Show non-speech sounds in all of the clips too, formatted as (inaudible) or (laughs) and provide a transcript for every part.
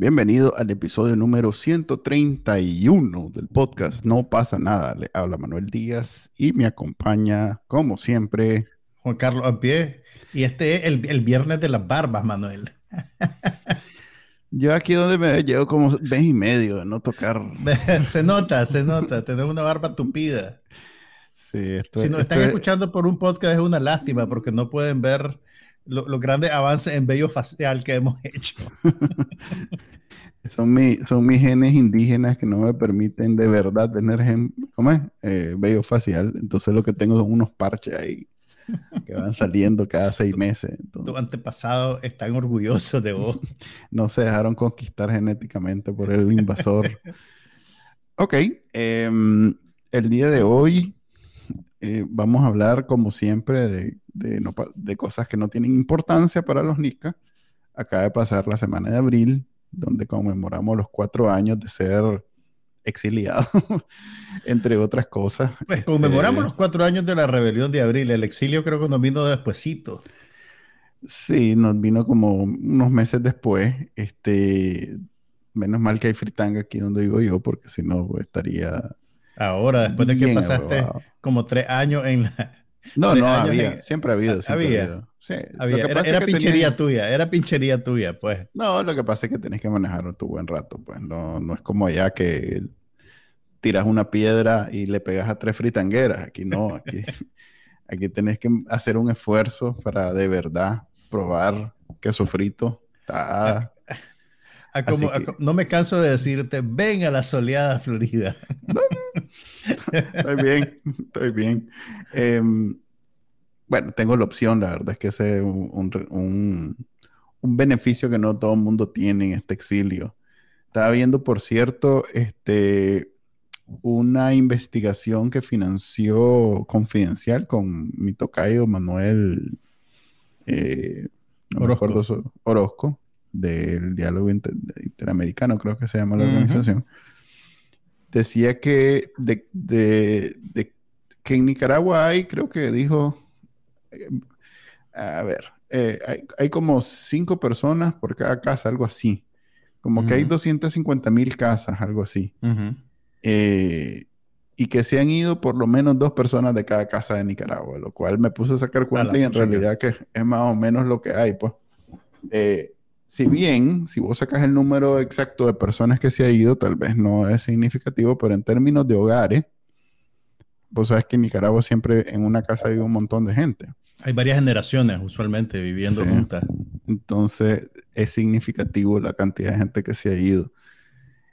Bienvenido al episodio número 131 del podcast No pasa nada. Le habla Manuel Díaz y me acompaña, como siempre, Juan Carlos Ampie. Y este es el, el viernes de las barbas, Manuel. (laughs) Yo aquí donde me llevo como mes y medio de no tocar. (laughs) se nota, se nota. Tener una barba tupida. Sí, esto, si nos están escuchando por un podcast es una lástima porque no pueden ver los lo grandes avances en vello facial que hemos (laughs) hecho. son, mi, son mis genes indígenas que no me permiten de verdad tener gen, ¿cómo es? Eh, vello facial. Entonces lo que tengo son unos parches ahí que van saliendo cada seis meses. Entonces, tu antepasado están orgullosos de vos. (laughs) no se dejaron conquistar genéticamente por el invasor. (laughs) ok, em, el día de hoy eh, vamos a hablar, como siempre, de, de, no, de, cosas que no tienen importancia para los NICA. Acaba de pasar la semana de abril, donde conmemoramos los cuatro años de ser exiliado, (laughs) entre otras cosas. Pues conmemoramos este, los cuatro años de la rebelión de abril. El exilio creo que nos vino despuesito. Sí, nos vino como unos meses después. Este, menos mal que hay fritanga aquí donde vivo yo, porque si no estaría. Ahora, después de que pasaste como tres años en la. No, no, había, en... siempre ha habido. Siempre había. Sí, había. Era, era pinchería tuya, era pinchería tuya, pues. No, lo que pasa es que tenés que manejar tu buen rato, pues. No, no es como allá que tiras una piedra y le pegas a tres fritangueras. Aquí no, aquí, (laughs) aquí tenés que hacer un esfuerzo para de verdad probar queso frito está. A como, que, a, no me canso de decirte, ven a la soleada Florida. No, (laughs) estoy bien, estoy bien. Eh, bueno, tengo la opción, la verdad es que ese es un, un, un, beneficio que no todo el mundo tiene en este exilio. Estaba viendo, por cierto, este, una investigación que financió Confidencial con mi tocayo Manuel eh, no Orozco. Me acuerdo Orozco del Diálogo Inter Interamericano, creo que se llama la uh -huh. organización. Decía que, de, de, de, que en Nicaragua hay, creo que dijo, eh, a ver, eh, hay, hay, como cinco personas por cada casa, algo así. Como uh -huh. que hay 250 mil casas, algo así. Uh -huh. Eh, y que se han ido por lo menos dos personas de cada casa de Nicaragua, lo cual me puse a sacar cuenta y en realidad que es más o menos lo que hay, pues. Eh, si bien, si vos sacas el número exacto de personas que se ha ido, tal vez no es significativo, pero en términos de hogares, vos sabes que en Nicaragua siempre en una casa vive un montón de gente. Hay varias generaciones usualmente viviendo Sí. juntas. Entonces es significativo la cantidad de gente que se ha ido.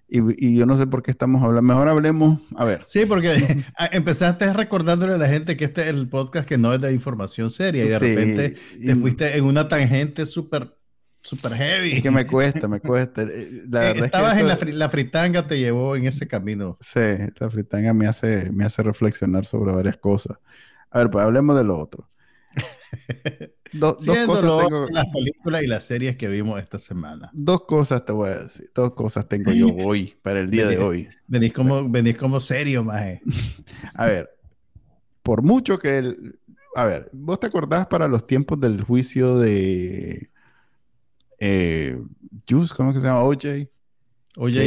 Y, y yo no sé por qué estamos hablando. Mejor hablemos, a ver. Sí, porque (laughs) empezaste recordándole a la gente que este es el podcast que no es de información seria y de Sí, repente y- te fuiste en una tangente súper súper heavy. Es que me cuesta, me cuesta. Eh, La Eh, (laughs) verdad es que Estabas en la, fri- la fritanga, te llevó en ese camino. Sí, la fritanga me hace, me hace reflexionar sobre varias cosas. A ver, pues hablemos de lo otro. (laughs) Do- dos, cosas tengo, las películas y las series que vimos esta semana. dos cosas te voy a decir. Dos cosas tengo yo (laughs) hoy, para el día de hoy. Venís como, venís como serio, maje. A ver, por mucho que el... A ver, ¿vos te acordás para los tiempos del juicio de... Eh, Juice, ¿cómo es que se llama? OJ.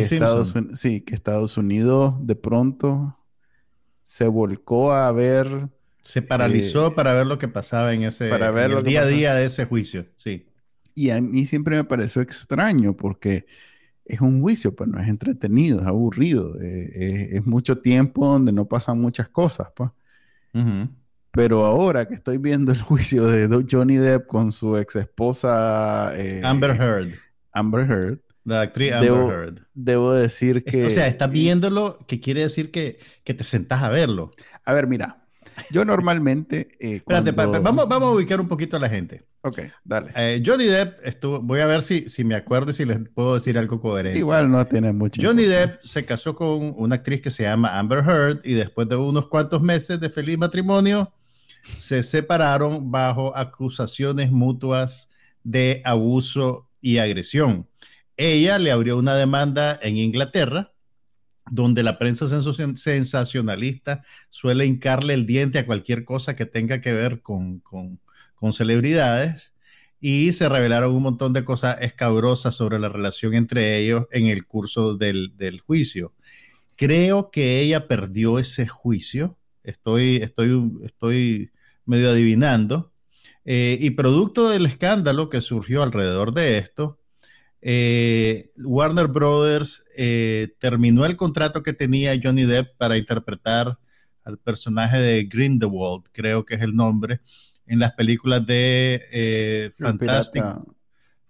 Simpson. Estados Uni- sí, que Estados Unidos de pronto se volcó a ver Se paralizó Eh, para ver lo que pasaba en ese para ver en lo el que día a día de ese juicio. Sí. Y a mí siempre me pareció extraño porque es un juicio, pero no es entretenido, es aburrido. eh, es, es mucho tiempo donde no pasan muchas cosas. Pues. Pero ahora que estoy viendo el (laughs) juicio de Johnny Depp con su ex esposa Amber Heard, Amber Heard, la actriz Amber Debo- Heard. debo decir que... o sea, estás viéndolo, que quiere decir que, que te sentás a verlo. A ver, mira, yo normalmente... eh, Espérate, pa- cuando- pa- vamos, vamos a ubicar un poquito a la gente. Ok, dale. Eh, Johnny Depp estuvo, voy a ver si, si me acuerdo y si les puedo decir algo coherente. Igual no tiene mucho. Johnny. Depp se casó con una actriz que se llama Amber Heard y después de unos cuantos meses de feliz matrimonio se separaron bajo acusaciones mutuas de abuso y agresión. Ella le abrió una demanda en Inglaterra, donde la prensa sensacionalista suele hincarle el diente a cualquier cosa que tenga que ver con, celebridades y se revelaron un montón de cosas escabrosas sobre la relación entre ellos en el curso del, juicio. Creo que ella perdió ese juicio, estoy, estoy, estoy medio adivinando, eh, y producto del escándalo que surgió alrededor de esto, eh, Warner Brothers eh, terminó el contrato que tenía Johnny Depp para interpretar al personaje de Grindelwald, creo que es el nombre, en las películas de Fantastic,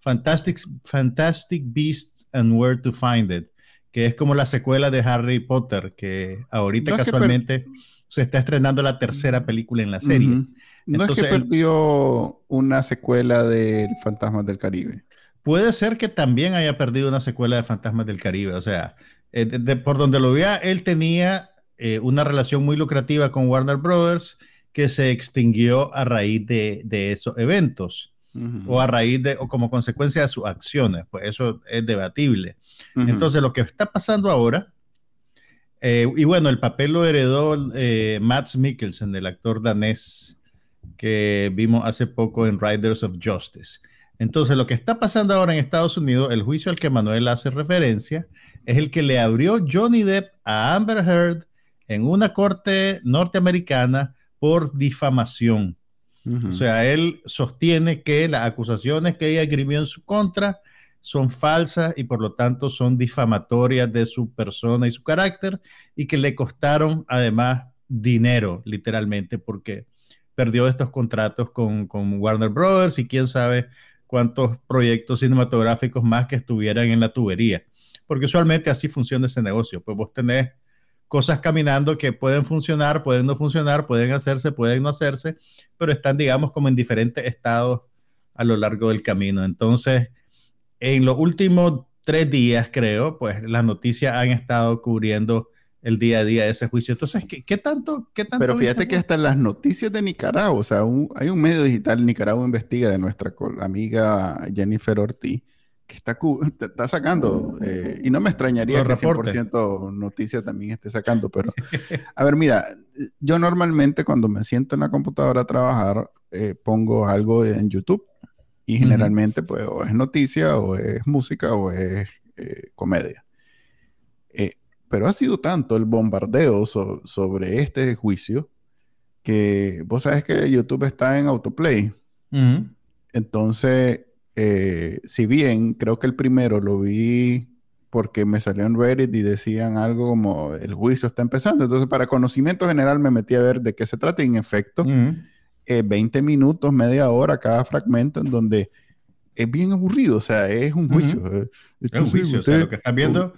Fantastic, Fantastic Beasts and Where to Find It, que es como la secuela de Harry Potter, que ahorita casualmente se está estrenando la tercera película en la serie. No es que perdió una secuela de Fantasmas del Caribe. Puede ser que también haya perdido una secuela de Fantasmas del Caribe. O sea, eh, por donde lo vea, él tenía eh, una relación muy lucrativa con Warner Brothers que se extinguió a raíz de, esos eventos o a raíz de, o como consecuencia de sus acciones. Pues eso es debatible. Entonces, lo que está pasando ahora, eh, y bueno, el papel lo heredó Matt Mikkelsen, el actor danés que vimos hace poco en Riders of Justice. Entonces, lo que está pasando ahora en Estados Unidos, el juicio al que Manuel hace referencia, es el que le abrió Johnny Depp a Amber Heard en una corte norteamericana por difamación. O sea, él sostiene que las acusaciones que ella escribió en su contra son falsas y por lo tanto son difamatorias de su persona y su carácter y que le costaron además dinero, literalmente, porque perdió estos contratos con, con Warner Brothers y quién sabe cuántos proyectos cinematográficos más que estuvieran en la tubería. Porque usualmente así funciona ese negocio. Pues vos tenés cosas caminando que pueden funcionar, pueden no funcionar, pueden hacerse, pueden no hacerse, pero están, digamos, como en diferentes estados a lo largo del camino. Entonces, en los últimos tres días, creo, pues las noticias han estado cubriendo el día a día de ese juicio. Entonces, ¿qué, tanto, qué tanto? Pero fíjate que hasta las noticias de Nicaragua, o sea, hay un medio digital, Nicaragua Investiga, de nuestra amiga Jennifer Ortiz, que está, está sacando, eh, y no me extrañaría que 100% noticias también esté sacando, pero, a ver, mira, yo normalmente cuando me siento en la computadora a trabajar, eh, pongo algo en YouTube, y generalmente, pues, o es noticia, o es música, o es eh, comedia pero ha sido tanto el bombardeo sobre este juicio que vos sabes que YouTube está en autoplay. Entonces, eh, si bien creo que el primero lo vi porque me salió en Reddit y decían algo como el juicio está empezando. Entonces, para conocimiento general me metí a ver de qué se trata y en efecto, 20 eh, minutos, media hora cada fragmento en donde es bien aburrido, o sea, es un juicio. Es un juicio, o sea, lo que estás viendo...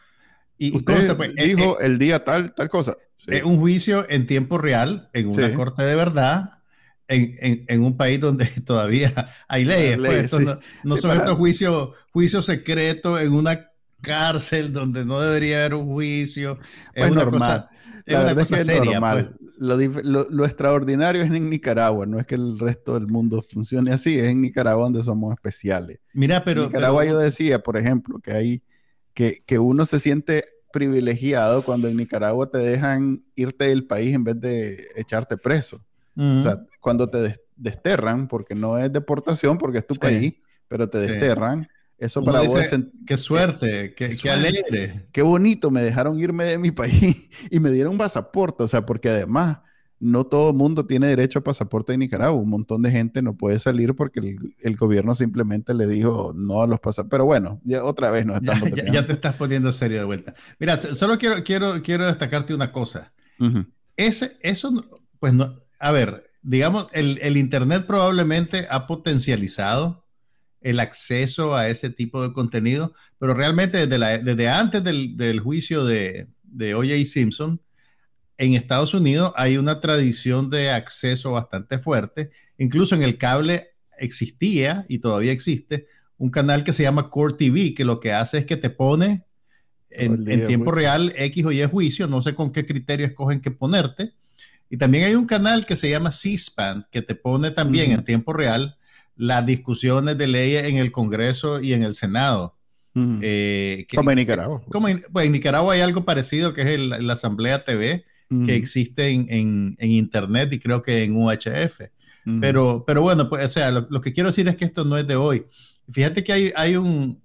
Y Usted pues, eh, dijo eh, el día tal, tal cosa. Es un juicio en tiempo real, en una corte de verdad, en, en, un país donde (laughs) todavía hay leyes. Pues, no, son estos juicios, juicios secretos en una cárcel donde no debería haber un juicio. Es pues normal. Es una cosa seria. Normal. Lo, lo, lo, extraordinario es en Nicaragua, no es que el resto del mundo funcione así, es en Nicaragua donde somos especiales. Mira, pero. En Nicaragua yo decía, por ejemplo, que hay que, que uno se siente privilegiado cuando en Nicaragua te dejan irte del país en vez de echarte preso. O sea, cuando te desterran, porque no es deportación, porque es tu país, pero te desterran. Eso para vos es... Qué suerte, qué, qué, alegre. Qué bonito, me dejaron irme de mi (laughs) país y me dieron un pasaporte, o sea, porque además no todo el mundo tiene derecho a pasaporte de Nicaragua. Un montón de gente no puede salir porque el, gobierno simplemente le dijo no a los pasaportes. Pero bueno, ya otra vez nos (laughs) estamos. Ya, ya, te estás poniendo serio de vuelta. Mira, solo quiero, quiero, quiero destacarte una cosa. Ese, eso, pues no, a ver, digamos, el, el, Internet probablemente ha potencializado el acceso a ese tipo de contenido, pero realmente desde, la, desde antes del, del juicio de, de O.J. Simpson, en Estados Unidos hay una tradición de acceso bastante fuerte. Incluso en el cable existía y todavía existe un canal que se llama Core TV, que lo que hace es que te pone en, tiempo real X o Y juicio, no sé con qué criterio escogen que ponerte, Y también hay un canal que se llama C-SPAN, que te pone también en tiempo real las discusiones de leyes en el Congreso y en el Senado. Eh, como en Nicaragua. Como en, pues en Nicaragua hay algo parecido que es la Asamblea TV, que existe en, Internet y creo que en UHF. pero, pero bueno, pues, o sea, lo, que quiero decir es que esto no es de hoy. Fíjate que hay, hay un,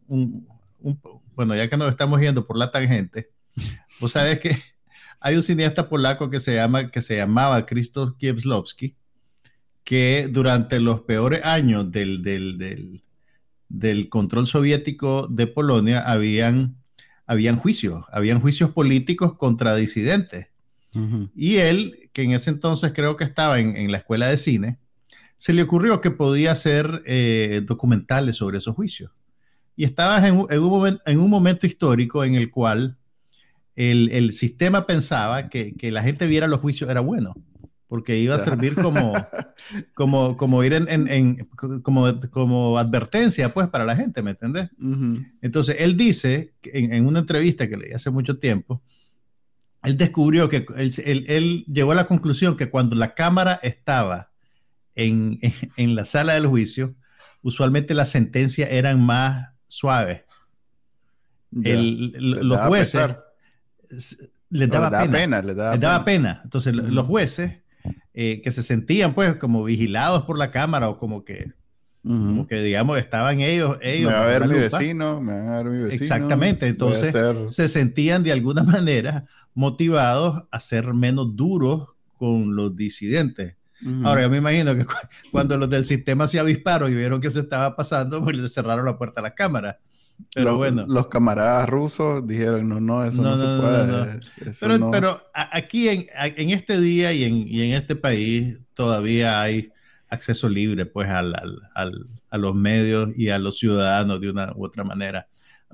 bueno, ya que nos estamos yendo por la tangente, vos sabes que (laughs) hay un cineasta polaco que se, llama, que se llamaba Krzysztof Kieslowski, que durante los peores años del, del, del, control soviético de Polonia habían, habían juicios, habían juicios políticos contra disidentes. Y él, que en ese entonces creo que estaba en, en, la escuela de cine, se le ocurrió que podía hacer eh, documentales sobre esos juicios. Y estaba en, en, un, en un momento histórico en el cual el, el sistema pensaba que, que, la gente viera los juicios era bueno, porque iba a servir como, (laughs) como, como ir en, en, como, como advertencia, pues, para la gente, ¿me entiendes? Entonces, él dice, en, una entrevista que leí hace mucho tiempo, él descubrió que él, él, él, llegó a la conclusión que cuando la cámara estaba en, en la sala del juicio, usualmente las sentencias eran más suaves. El, los jueces les daba, pena, les daba, pena. Entonces, los jueces eh, que se sentían pues como vigilados por la cámara o como que, como que digamos, estaban ellos. ellos me va a ver mi vecino, me va a ver mi vecino. Exactamente, entonces se sentían de alguna (laughs) manera motivados a ser menos duros con los disidentes. Ahora, yo me imagino que (laughs) cuando los del sistema se avisparon y vieron que eso estaba pasando, pues les cerraron la puerta a la cámara. Pero los, bueno. Los camaradas rusos dijeron, no, no, eso no, se puede. pero, pero, aquí en, en, este día y en, y en, este país todavía hay acceso libre pues al, al, a los medios y a los ciudadanos de una u otra manera.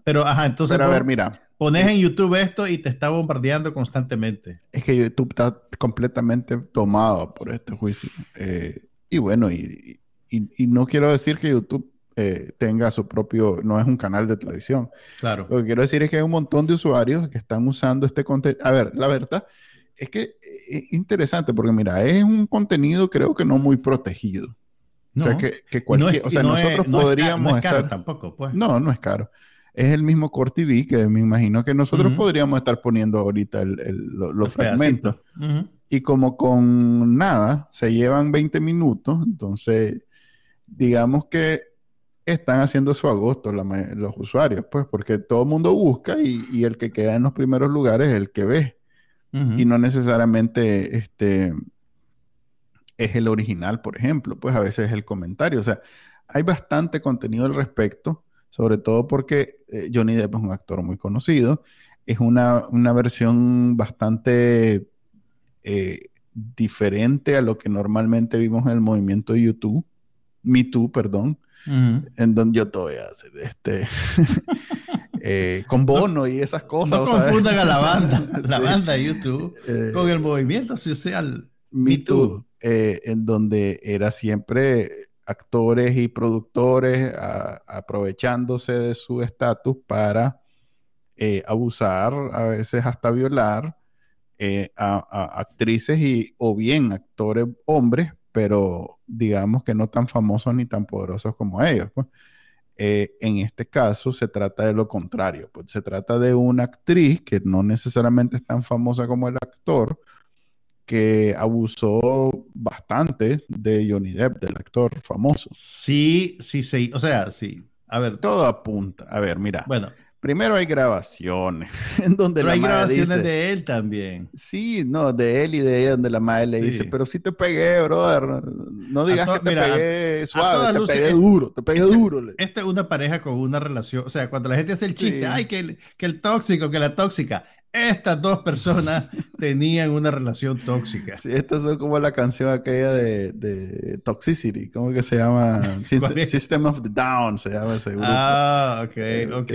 Pero, ajá, entonces... Pero a ver, mira. Pones en YouTube esto y te está bombardeando constantemente. Es que YouTube está completamente tomado por este juicio. Eh, y bueno, y, y, y no quiero decir que YouTube eh, tenga su propio, no es un canal de televisión. Claro. Lo que quiero decir es que hay un montón de usuarios que están usando este contenido. A ver, la verdad es que eh, es interesante porque mira, es un contenido creo que no muy protegido. No, o sea, que, que cualquier, o sea, nosotros podríamos no es caro estar... tampoco, pues. No, no es caro. Es el mismo Core TV que me imagino que nosotros podríamos estar poniendo ahorita el, el, los fragmentos. Y como con nada se llevan 20 minutos, entonces digamos que están haciendo su agosto los usuarios, pues, porque todo el mundo busca y, el que queda en los primeros lugares es el que ve. Y no necesariamente este, es el original, por ejemplo, pues a veces es el comentario. O sea, hay bastante contenido al respecto, sobre todo porque eh, Johnny Depp es un actor muy conocido. Es una, versión bastante eh, diferente a lo que normalmente vimos en el movimiento de YouTube, Me Too, perdón en donde yo todavía este (laughs) eh, con Bono y esas cosas. No confundan a la banda, (laughs) la banda YouTube eh, con el movimiento social Me Too, eh, en donde era siempre actores y productores aprovechándose de su estatus para abusar, a veces hasta violar a, actrices y o bien actores hombres pero digamos que no tan famosos ni tan poderosos como ellos. Pues. Eh, en este caso se trata de lo contrario, pues se trata de una actriz que no necesariamente es tan famosa como el actor, que abusó bastante de Johnny Depp, del actor famoso. Sí, sí, sí, o sea, sí. A ver. Todo apunta. A ver, mira. Bueno, Primero hay grabaciones. (laughs) En donde pero la hay madre grabaciones dice, de él también. Sí, no, de él y de ella, donde la madre le Sí. dice, pero sí te pegué, brother. No digas que te mira, pegué suave, te luces, pegué eh, duro, te pegué este- (laughs) duro. Esta es una pareja con una relación, o sea, cuando la gente hace el chiste, Sí. ay, que el, que el tóxico, que la tóxica, estas dos personas (laughs) tenían una relación tóxica. Sí, estas son como la canción aquella de, de Toxicity, ¿cómo que se llama? System of the Down se llama ese grupo. Ah, ok, ok.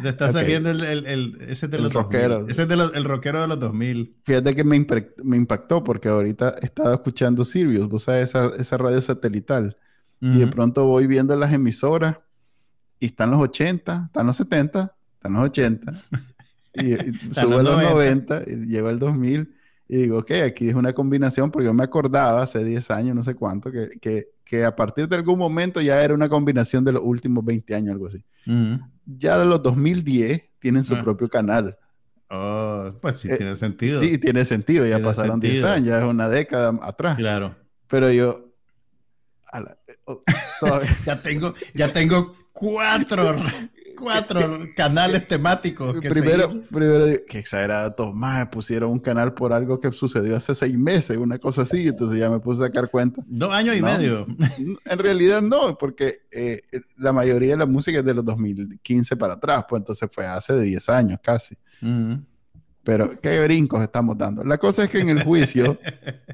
Te está Ok. saliendo el, el, el- ese es de El los 2000. rockero. Ese es de los, el rockero de los 2000. Fíjate que me, impre- me impactó porque ahorita estaba escuchando Sirius, vos sabes, esa, esa radio satelital. Y de pronto voy viendo las emisoras y están los 80, están los 70, están los 80. (laughs) Y, y sube a los los 90. 90 y lleva el 2000. Y digo, ok, aquí es una combinación, porque yo me acordaba hace 10 años, no sé cuánto, que, que, que a partir de algún momento ya era una combinación de los últimos 20 años, algo así. Ya de los 2010 tienen su Ah. propio canal. Oh, pues sí, Eh, tiene sentido. Sí, tiene sentido, ya Tiene pasaron 10 sentido. años, ya es una década atrás. Claro. Pero yo, la- oh, (laughs) Ya tengo, ya tengo cuatro, (laughs) cuatro canales temáticos. Que primero, primero, que exagerado, Tomás, pusieron un canal por algo que sucedió hace seis meses, una cosa así, entonces ya me puse a sacar cuenta. Dos años y No. medio. En realidad no, porque eh, la mayoría de la música es de los 2015 para atrás, pues entonces fue hace 10 años casi. Pero qué brincos estamos dando. La cosa es que en el juicio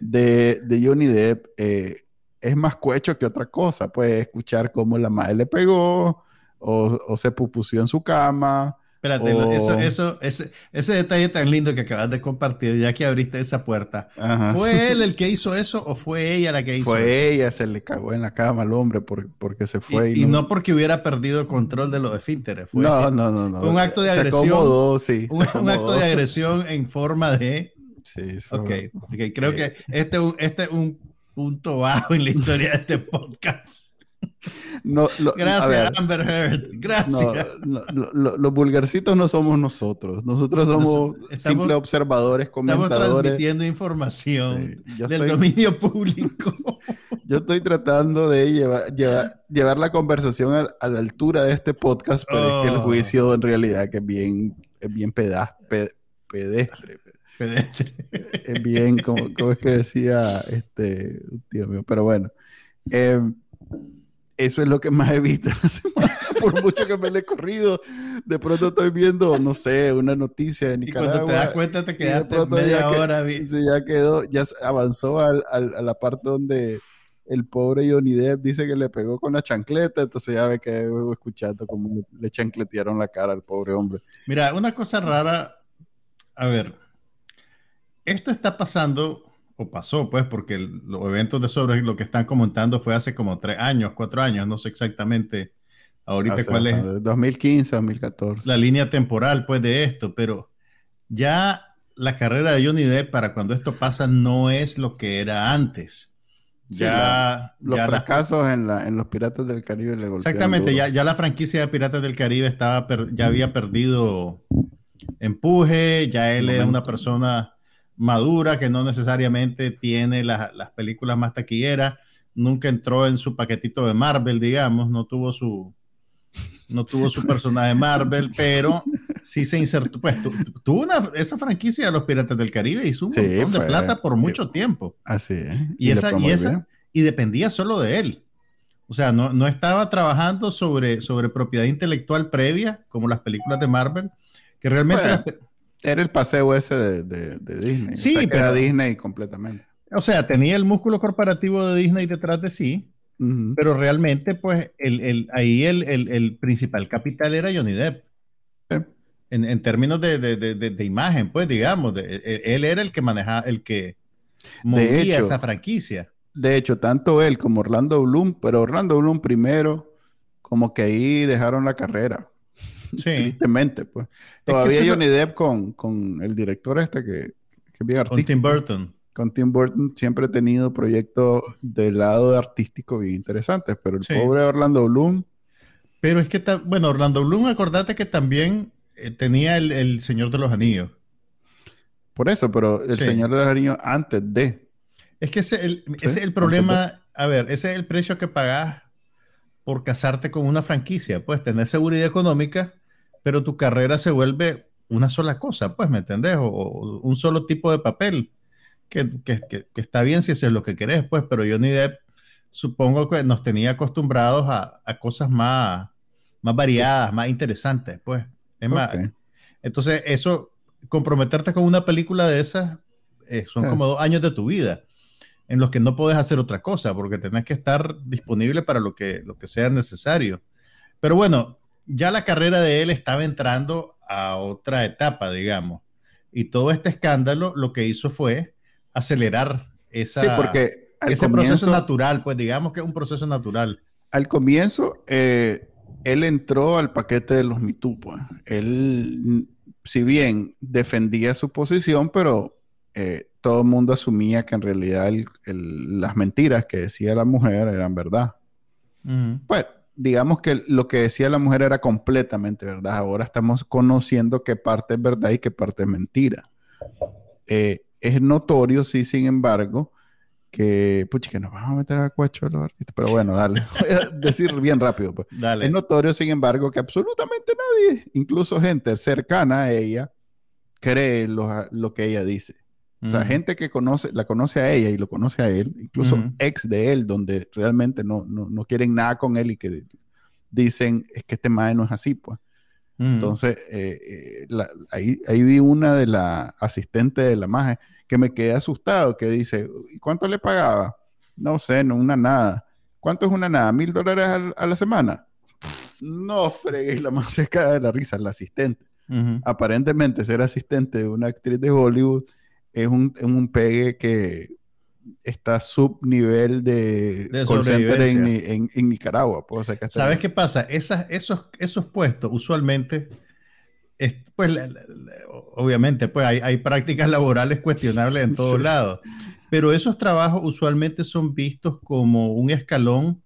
de, de Johnny Depp eh, es más cuecho que otra cosa. Puede escuchar cómo la madre le pegó o, o se pupució en su cama. Espérate, Oh. eso, eso, ese, ese detalle tan lindo que acabas de compartir, ya que abriste esa puerta. Ajá. ¿Fue él el que hizo eso o fue ella la que hizo eso? Fue ella, se le cagó en la cama al hombre por- porque se fue. Y, y no porque hubiera perdido el control de los esfínteres. Fue no, no, no, no. un acto de Se agresión. acomodó, sí. un, se un acto de agresión en forma de... Sí, fue- Ok, ok, creo que este, es este es un punto bajo en la historia de este podcast. No, lo- a Gracias, ver, Amber Heard. Gracias. no, los vulgarcitos no somos nosotros. Nosotros somos estamos- simples observadores, Estamos comentadores. transmitiendo información Sí, del estoy, dominio público. (laughs) yo estoy tratando de llevar, llevar, llevar la conversación a, a la altura de este podcast, pero es que el Oh. juicio en realidad que es bien, es bien peda- pe- pedestre. Pedestre. es bien, como, como es que decía este tío mío, pero bueno, eh, eso es lo que más he visto en la (laughs) semana, por mucho que me le he corrido, de pronto estoy viendo, no sé, una noticia de Y cuando Nicaragua. te das cuenta te quedaste media ya que- hora. sí, ya quedó, ya avanzó al- al- a la parte donde el pobre Johnny Depp dice que le pegó con la chancleta, entonces ya ve que escuchando como le, le chancletearon la cara al pobre hombre. Mira, una cosa rara. A ver, esto está pasando, o pasó, pues, porque el- los eventos de sobre lo que están comentando fue hace como tres años, cuatro años, no sé exactamente ahorita cuál es de 2015 a 2014. la línea temporal, pues, de esto, pero ya la carrera de Johnny Depp para cuando esto pasa no es lo que era antes. Sí, Ya, Los ya la- fracasos en, la, en los Piratas del Caribe le Exactamente, ya, ya la franquicia de Piratas del Caribe estaba per- ya había perdido empuje, ya él es una persona madura que no necesariamente tiene las, las películas más taquilleras, nunca entró en su paquetito de Marvel, digamos, no tuvo su no tuvo su personaje Marvel, pero sí se insertó, pues tu- tu- tuvo una, esa franquicia de los Piratas del Caribe hizo un Sí, montón de fue- plata por mucho tiempo. Así es. Y, le esa, y, esa- y dependía solo de él. O sea, no, no estaba trabajando sobre, sobre propiedad intelectual previa, como las películas de Marvel, que realmente... Bueno. las Era el paseo ese de, de- de Disney. Sí, O sea, que era pero- Disney completamente. o sea, tenía el músculo corporativo de Disney detrás de sí, pero realmente, pues, el, el- ahí el, el- el principal capital era Johnny Depp. Sí. En, en términos de, de- de- de- de imagen, pues, digamos, de- él, él era el que manejaba, el que movía hecho, esa franquicia. De hecho, tanto él como Orlando Bloom, pero Orlando Bloom primero, como que ahí dejaron la carrera. (laughs) Sí. Tristemente, pues. Es que Todavía es lo- Johnny Depp con, con el director este que, que bien Con. Tim Burton. con Tim Burton siempre he tenido proyectos del lado artístico bien interesantes, pero el Sí. pobre Orlando Bloom, Pero es que, bueno, Orlando Bloom, acordate que también eh, tenía el, el Señor de los Anillos. por eso, pero el Sí. Señor de los Anillos antes de. Es que ese, el- ese es el problema, a ver, ese es el precio que pagas por casarte con una franquicia, pues tener seguridad económica, pero tu carrera se vuelve una sola cosa, pues, ¿me entendés? O, o un solo tipo de papel, que, que- que- que está bien si eso es lo que querés, pues, pero Johnny Depp supongo que nos tenía acostumbrados a, a cosas más, más variadas, más interesantes, pues. Es más, Ok. entonces, eso, comprometerte con una película de esas, eh, son Ah. como dos años de tu vida en los que no puedes hacer otra cosa, porque tenés que estar disponible para lo que, lo que sea necesario. Pero bueno, ya la carrera de él estaba entrando a otra etapa, digamos. Y todo este escándalo lo que hizo fue acelerar esa, Sí, porque ese comienzo, proceso natural, pues digamos que es un proceso natural. al comienzo eh, él entró al paquete de los Too, pues. Él, si bien defendía su posición, pero eh, todo el mundo asumía que en realidad las mentiras que decía la mujer eran verdad. Pues digamos que lo que decía la mujer era completamente verdad. Ahora estamos conociendo qué parte es verdad y qué parte es mentira. Eh, es notorio, sí, sin embargo, que, pucha, que nos vamos a meter al cuacho de los artistas, pero bueno, dale, (laughs) voy a decir bien rápido. Pues. Es notorio, sin embargo, que absolutamente nadie, incluso gente cercana a ella, cree lo, que ella dice. O sea, gente que conoce, la conoce a ella y lo conoce a él, incluso ex de él, donde realmente no, no, quieren nada con él y que dicen, es que este mae no es así, pues. Entonces, eh, eh, ahí, ahí, vi una de las asistentes de la magia que me quedé asustado, que dice, ¿y cuánto le pagaba? No sé, no una nada. ¿Cuánto es una nada? ¿Mil dólares a, la semana? no fregué, la más se de la risa, la asistente. Aparentemente ser asistente de una actriz de Hollywood es un, un pegue que está subnivel de, de call center en, en, Nicaragua. Pues, ¿Sabes qué pasa? Esas, esos, esos puestos usualmente, pues obviamente pues hay, hay, prácticas laborales cuestionables en todos lados, pero esos trabajos usualmente son vistos como un escalón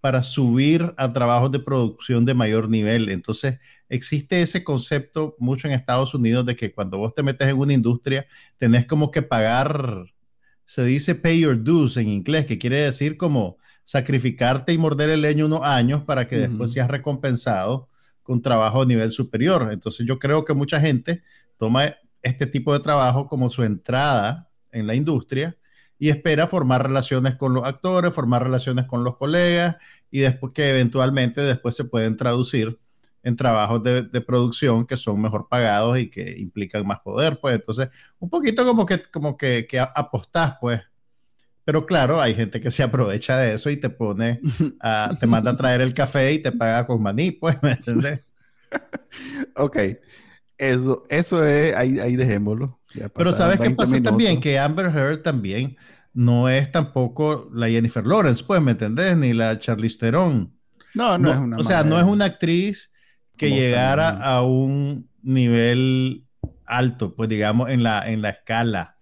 para subir a trabajos de producción de mayor nivel. Entonces, existe ese concepto mucho en Estados Unidos de que cuando vos te metes en una industria, tenés como que pagar, se dice pay your dues en inglés, que quiere decir como sacrificarte y morder el leño unos años para que después seas recompensado con trabajo a nivel superior. Entonces, yo creo que mucha gente toma este tipo de trabajo como su entrada en la industria y espera formar relaciones con los actores, formar relaciones con los colegas y después que eventualmente después se pueden traducir en trabajos de, producción que son mejor pagados y que implican más poder, pues entonces un poquito como que, como que, que apostás, pues. Pero claro, hay gente que se aprovecha de eso y te pone, te manda a traer el café y te paga con maní, pues, ¿me entiendes? (laughs) ok, eso, eso es, ahí, ahí dejémoslo. Pero ¿sabes qué pasa también? Que Amber Heard también no es tampoco la Jennifer Lawrence, pues, ¿me entendés? Ni la Charlize Theron. No, no, es una. O sea, no es una actriz que llegara a un nivel alto, pues digamos, en la, en la escala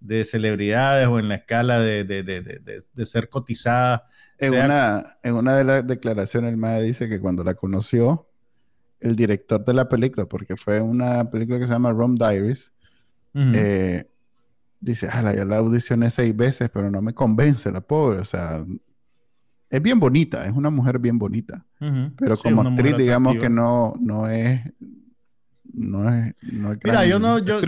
de celebridades o en la escala de, de, de, de ser cotizada. En, una, en una de las declaraciones, el MAE dice que cuando la conoció, el director de la película, porque fue una película que se llama Rom Diaries, eh, dice, ah, ya la audicioné seis veces, pero no me convence la pobre, o sea, es bien bonita, es una mujer bien bonita, pero como actriz, digamos que no, no es... No es, Mira, yo no, yo,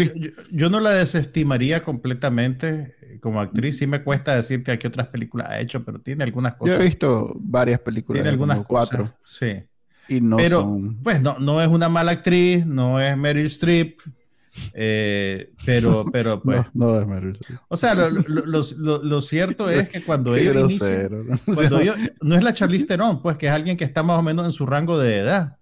yo, no la desestimaría completamente como actriz. Sí me cuesta decirte a qué otras películas ha hecho, pero tiene algunas cosas. Yo he visto varias películas. Tiene algunas cuatro. Sí. Y no pero, pues no, no es una mala actriz, no es Meryl Streep, eh, pero, (laughs) pero, pues. No, no es Streep. O sea, lo, lo, lo, cierto es que cuando ellos inician, ¿no? (laughs) Cuando ellos, no es la Charlize Theron, pues que es alguien que está más o menos en su rango de edad.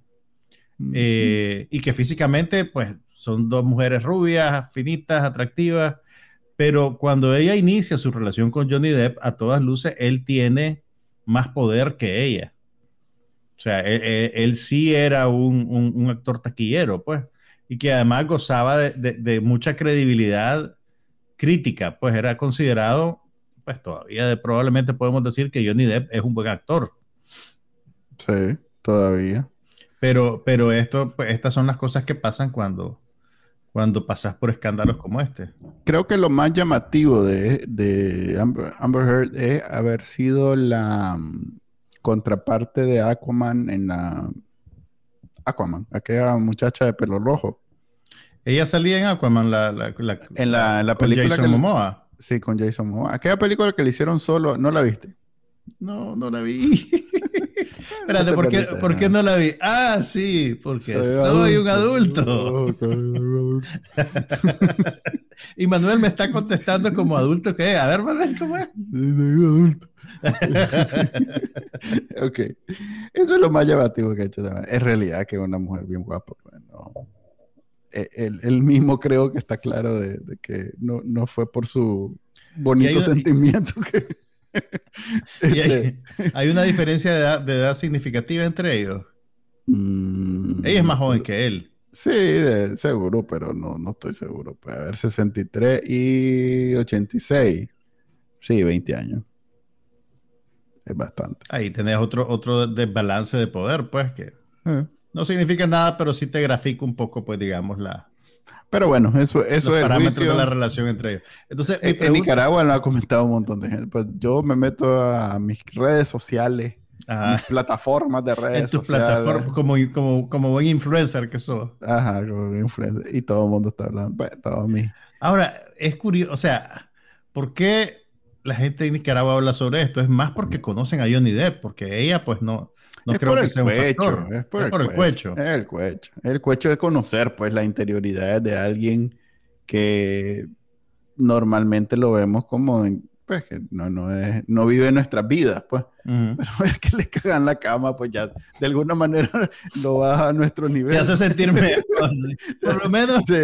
Eh, y que físicamente, pues, son dos mujeres rubias, finitas, atractivas. Pero cuando ella inicia su relación con Johnny Depp, a todas luces, él tiene más poder que ella. O sea, él, sí era un, actor taquillero, pues, y que además gozaba de, mucha credibilidad crítica, pues era considerado, pues todavía de, probablemente podemos decir que Johnny Depp es un buen actor. Sí, todavía. Pero, pero esto, pues, estas son las cosas que pasan cuando, cuando pasas por escándalos como este. Creo que lo más llamativo de, de Amber Heard es haber sido la contraparte de Aquaman en la Aquaman, aquella muchacha de pelo rojo. Ella salía en Aquaman, la, en la, la película Jason Momoa. Sí, con Jason Momoa. Aquella película que le hicieron solo, ¿no la viste? No, no la vi. (laughs) Espérate, ¿por, qué, ¿por qué, no la vi? Ah, sí, porque soy, un adulto. (laughs) (laughs) y Manuel me está contestando como adulto que A ver, Manuel, ¿cómo es? Sí, soy adulto. (laughs) ok. Eso es lo más llamativo que ha hecho. Es realidad que es una mujer bien guapa. Bueno, pues, e, él, mismo creo que está claro de, que no, no, fue por su bonito sentimiento que... (laughs) Este, hay, una diferencia de edad, significativa entre ellos. Mm, ella es más joven que él. Sí, de- seguro, pero no, no estoy seguro. Puede haber 63 y 86. Sí, 20 años. Es bastante. Ahí tenés otro, otro desbalance de poder, pues, que Eh, no significa nada, pero sí te grafica un poco, pues, digamos, la, Pero bueno, eso, eso los es parámetros juicio. de la relación entre ellos. Entonces, mi En, pregunta- Nicaragua lo ha comentado un montón de gente. Pues yo me meto a mis redes sociales, Ajá, mis plataformas de redes en tus sociales. plataformas, como, como, como buen influencer que sos. Ajá, como influencer. Y todo el mundo está hablando. Pues, todo mi- Ahora, es curioso, o sea, ¿por qué la gente de Nicaragua habla sobre esto? Es más porque conocen a Johnny Depp, porque ella, pues, no, no es creo por que el sea un factor. Es por, el, el cuecho. Es el cuecho. El cuecho de conocer, pues, la interioridad de alguien que normalmente lo vemos como, pues, que no, no, es, no vive nuestras vidas, pues. Ujú. Pero (laughs) ver que le cagan la cama, pues ya de alguna manera (laughs) lo baja a nuestro nivel. Te hace sentir mejor. (laughs) Por lo menos Sí.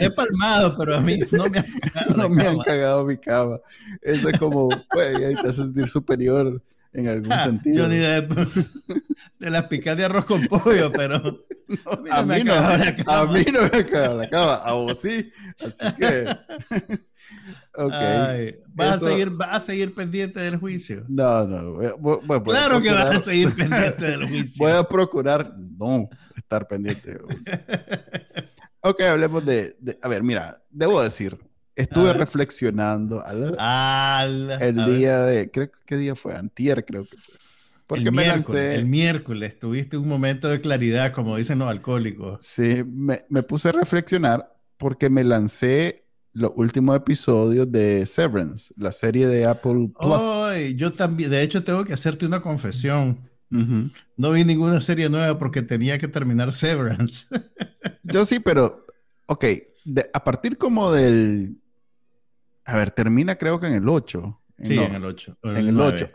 he palmado, pero a mí no me han cagado no me han cagado mi cama. Eso es como, pues, ahí te hace sentir superior en algún Ah, sentido. Johnny Depp. (laughs) De las picadas de arroz con pollo, pero a, no me mí no, a mí no me ha cagado la cama, a vos sí. Así que, (laughs) ok. Ay, ¿vas, a seguir, vas a seguir pendiente del juicio. No, no, voy a- voy- voy- voy a Claro que vas a (laughs) seguir pendiente del juicio. Voy a procurar no estar pendiente. de vos. ok, hablemos de, de- A ver, mira, debo decir, estuve A ver. reflexionando al- Al- el día de. Creo que qué día fue, Antier, creo que fue. Porque el me miércoles, lancé. el miércoles tuviste un momento de claridad, como dicen los alcohólicos. Sí, me, me puse a reflexionar porque me lancé los últimos episodios de Severance, la serie de Apple Plus. Ay, yo también, de hecho, tengo que hacerte una confesión. No vi ninguna serie nueva porque tenía que terminar Severance. (laughs) Yo sí, pero, ok, de- a partir como del... A ver, termina creo que en el 8. Sí, No, en el 8. en el 8.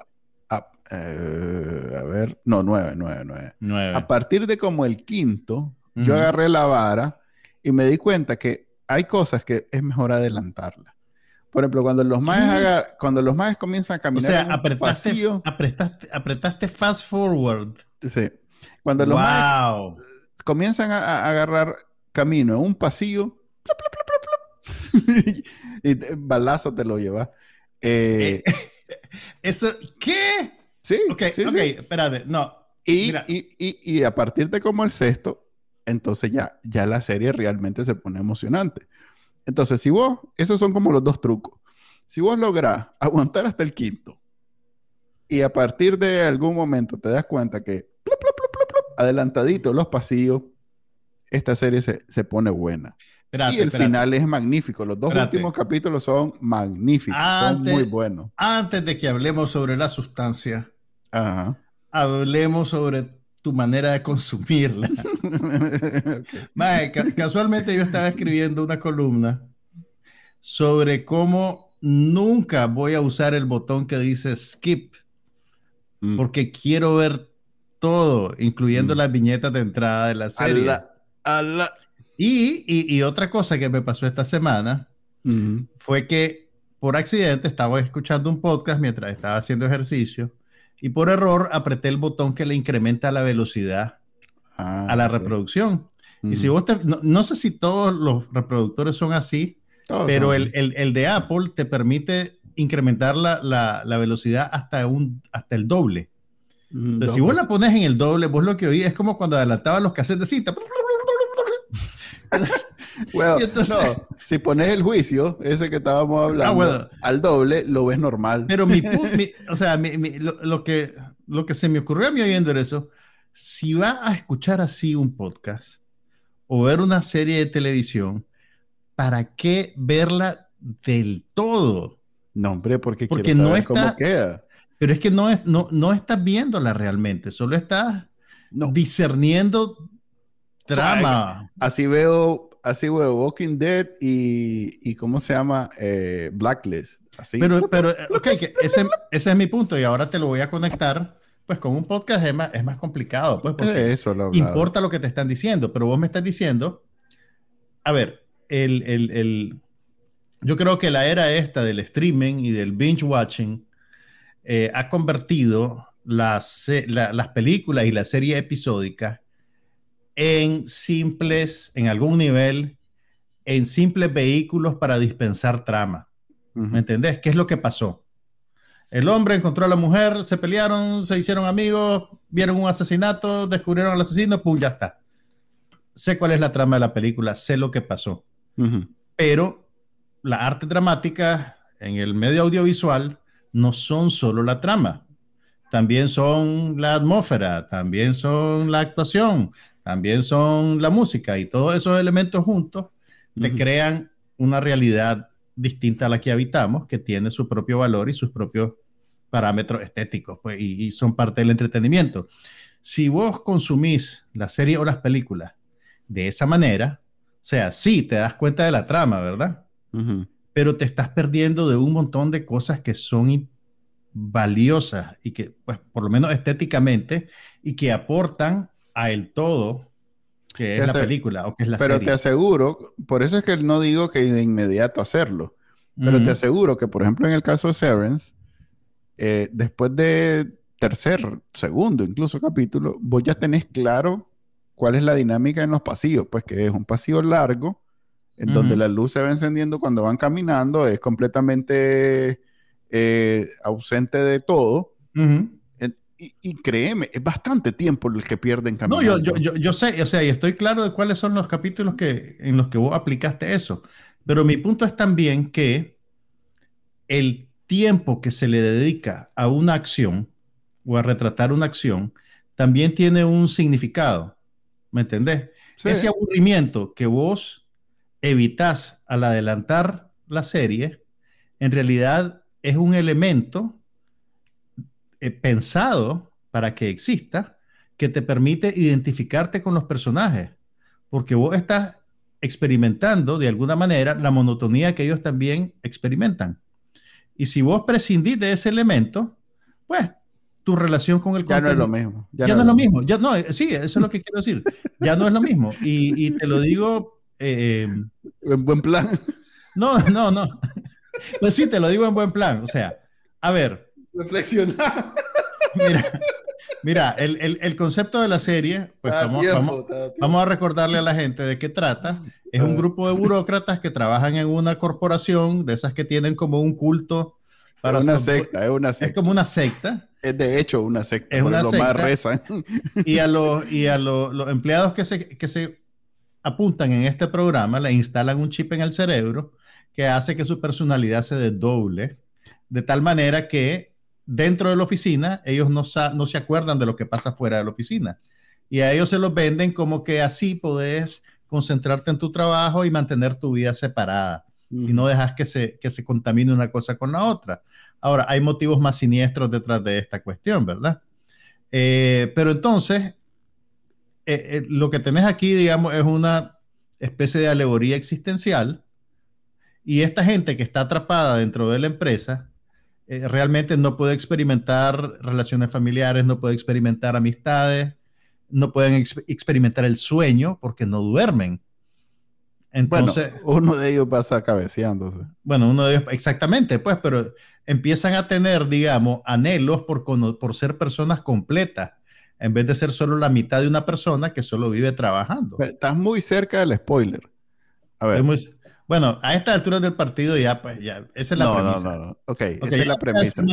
Ah, eh, a ver, no, 9, 9, 9. 9. A partir de como el quinto, yo Ujú. agarré la vara y me di cuenta que hay cosas que es mejor adelantarlas. Por ejemplo, cuando los maes, cuando los maes comienzan a O caminar sea, en apretaste, pasillo, apretaste, apretaste fast forward. sí. cuando los maes wow. comienzan a, a agarrar camino en un pasillo, plop, plop, plop, (laughs) y balazo te lo lleva. Eh, (laughs) Eso, ¿qué? sí, Ok, sí, ok, sí. espérate, no. Y, y, y- y a partir de como el sexto, entonces ya, ya la serie realmente se pone emocionante. Entonces, si vos, esos son como los dos trucos. Si vos lográs (laughs) aguantar hasta el quinto y a partir de algún momento te das cuenta que plop, adelantadito los pasillos, esta serie se, se pone buena. Y el final es magnífico. Los dos últimos capítulos son magníficos, Antes- son muy buenos. Antes de que hablemos sobre la sustancia, Ajá. hablemos sobre tu manera de consumirla. (laughs) Ok. Mae, ca- casualmente yo estaba escribiendo una columna sobre cómo nunca voy a usar el botón que dice skip Mm. porque quiero ver todo, incluyendo Mm. las viñetas de entrada de la serie. la- a la- Y, y- y otra cosa que me pasó esta semana fue que por accidente estaba escuchando un podcast mientras estaba haciendo ejercicio y por error apreté el botón que le incrementa la velocidad Ah, a la reproducción. Y si vos te- no, no sé si todos los reproductores son así, Todos pero son el, el- el de Apple te permite incrementar la, la- la velocidad hasta, un, hasta el doble. Entonces, si vos la cosas. pones en el doble, vos lo que oís es como cuando adelantaban los cassettes de cinta. (laughs) Bueno, entonces- no, si pones el juicio, ese que estábamos hablando, Ah, bueno. al doble, lo ves normal. Pero mi, (laughs) mi- o sea, mi- mi- lo, lo que, lo que se me ocurrió a mí oyendo eso, si va a escuchar así un podcast o ver una serie de televisión, ¿para qué verla del todo? no, hombre, porque, Porque quiero no saber está- cómo queda. Pero es que no, es, no, no estás viéndola realmente, solo estás No, discerniendo trama. así veo, así veo Walking Dead y, y ¿cómo se llama? Eh, Blacklist. Así. Pero, pero, eh, ok, que ese, ese es mi punto y ahora te lo voy a conectar. Pues con un podcast es más, es más complicado, pues, porque Eh, eso lo hablaba. importa lo que te están diciendo, pero vos me estás diciendo, a ver, el, el- el- yo creo que la era esta del streaming y del binge watching eh, ha convertido las, la- las películas y la serie episódica en simples, en algún nivel, en simples vehículos para dispensar trama. ¿Me entendés? ¿Qué es lo que pasó? El hombre encontró a la mujer, se pelearon, se hicieron amigos, vieron un asesinato, descubrieron al asesino, pum, ya está. Sé cuál es la trama de la película, sé lo que pasó. Pero la arte dramática en el medio audiovisual no son solo la trama, también son la atmósfera, también son la actuación, también son la música y todos esos elementos juntos te crean una realidad distinta a la que habitamos, que tiene su propio valor y sus propios parámetros estéticos, pues, y, son parte del entretenimiento. Si vos consumís la serie o las películas de esa manera, o sea, sí, te das cuenta de la trama, ¿verdad? Pero te estás perdiendo de un montón de cosas que son valiosas y que, pues, por lo menos estéticamente, y que aportan a el todo que es la película o que es la pero serie. te aseguro, por eso es que no digo que de inmediato hacerlo, pero te aseguro que, por ejemplo, en el caso de Severance, eh, después de tercer, segundo, incluso capítulo, vos ya tenés claro cuál es la dinámica en los pasillos, pues que es un pasillo largo, en donde la luz se va encendiendo cuando van caminando, es completamente eh, ausente de todo. Y, créeme, es bastante tiempo el que pierden caminando. No, yo, yo, yo, sé, o sea, y estoy claro de cuáles son los capítulos que, en los que vos aplicaste eso. Pero mi punto es también que el tiempo que se le dedica a una acción o a retratar una acción también tiene un significado. ¿Me entendés? Ese aburrimiento que vos evitas al adelantar la serie, en realidad es un elemento eh, pensado para que exista, que te permite identificarte con los personajes, porque vos estás experimentando de alguna manera la monotonía que ellos también experimentan. Y si vos prescindís de ese elemento, pues tu relación con el ya no es lo mismo. Ya, no, es lo mismo. Ya, no, sí, eso es lo que quiero decir. Ya no es lo mismo. Y, te lo digo... Eh, en buen plan. No, no, no. Pues sí, te lo digo en buen plan. O sea, a ver, Reflexionar. Mira, mira el, concepto de la serie, pues vamos, vamos, a recordarle a la gente de qué trata. Es un ah. grupo de burócratas que trabajan en una corporación, de esas que tienen como un culto. Para una secta, es una secta. Es como una secta. Es de hecho una secta. Es una secta. Más rezan. Y a, los, y a los, empleados que se, que se apuntan en este programa le instalan un chip en el cerebro que hace que su personalidad se desdoble de tal manera que dentro de la oficina, ellos no, no se acuerdan de lo que pasa fuera de la oficina. Y a ellos se los venden como que así podés concentrarte en tu trabajo y mantener tu vida separada. Y no dejas que se, que se contamine una cosa con la otra. Ahora, hay motivos más siniestros detrás de esta cuestión, ¿verdad? Eh, pero entonces, eh, eh, lo que tenés aquí, digamos, es una especie de alegoría existencial. Y esta gente que está atrapada dentro de la empresa, eh, realmente no puede experimentar relaciones familiares, no puede experimentar amistades, no pueden experimentar el sueño porque no duermen. Entonces, uno de ellos pasa cabeceándose. Bueno, uno de ellos, exactamente, pues, pero empiezan a tener, digamos, anhelos por, por ser personas completas, en vez de ser solo la mitad de una persona que solo vive trabajando. estás muy cerca del spoiler. A ver. Bueno, a esta altura del partido ya, pues, ya, esa es la premisa. No, no, no. Ok, esa es la premisa.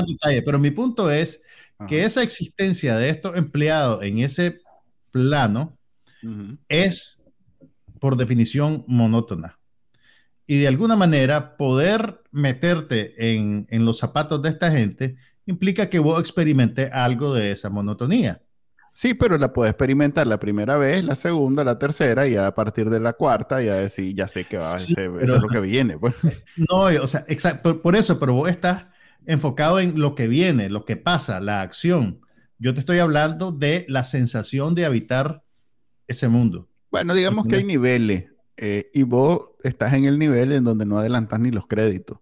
pero mi punto es que esa existencia de estos empleados en ese plano es, por definición, monótona. Y de alguna manera, poder meterte en, en los zapatos de esta gente implica que vos experimentes algo de esa monotonía. Sí, pero la puedes experimentar la primera vez, la segunda, la tercera, y a partir de la cuarta ya decir, ya sé que va a ser, eso es lo que viene. Pues. (laughs) No, o sea, exacto, por, eso, pero vos estás enfocado en lo que viene, lo que pasa, la acción. Yo te estoy hablando de la sensación de habitar ese mundo. Bueno, digamos que hay niveles, eh, y vos estás en el nivel en donde no adelantas ni los créditos.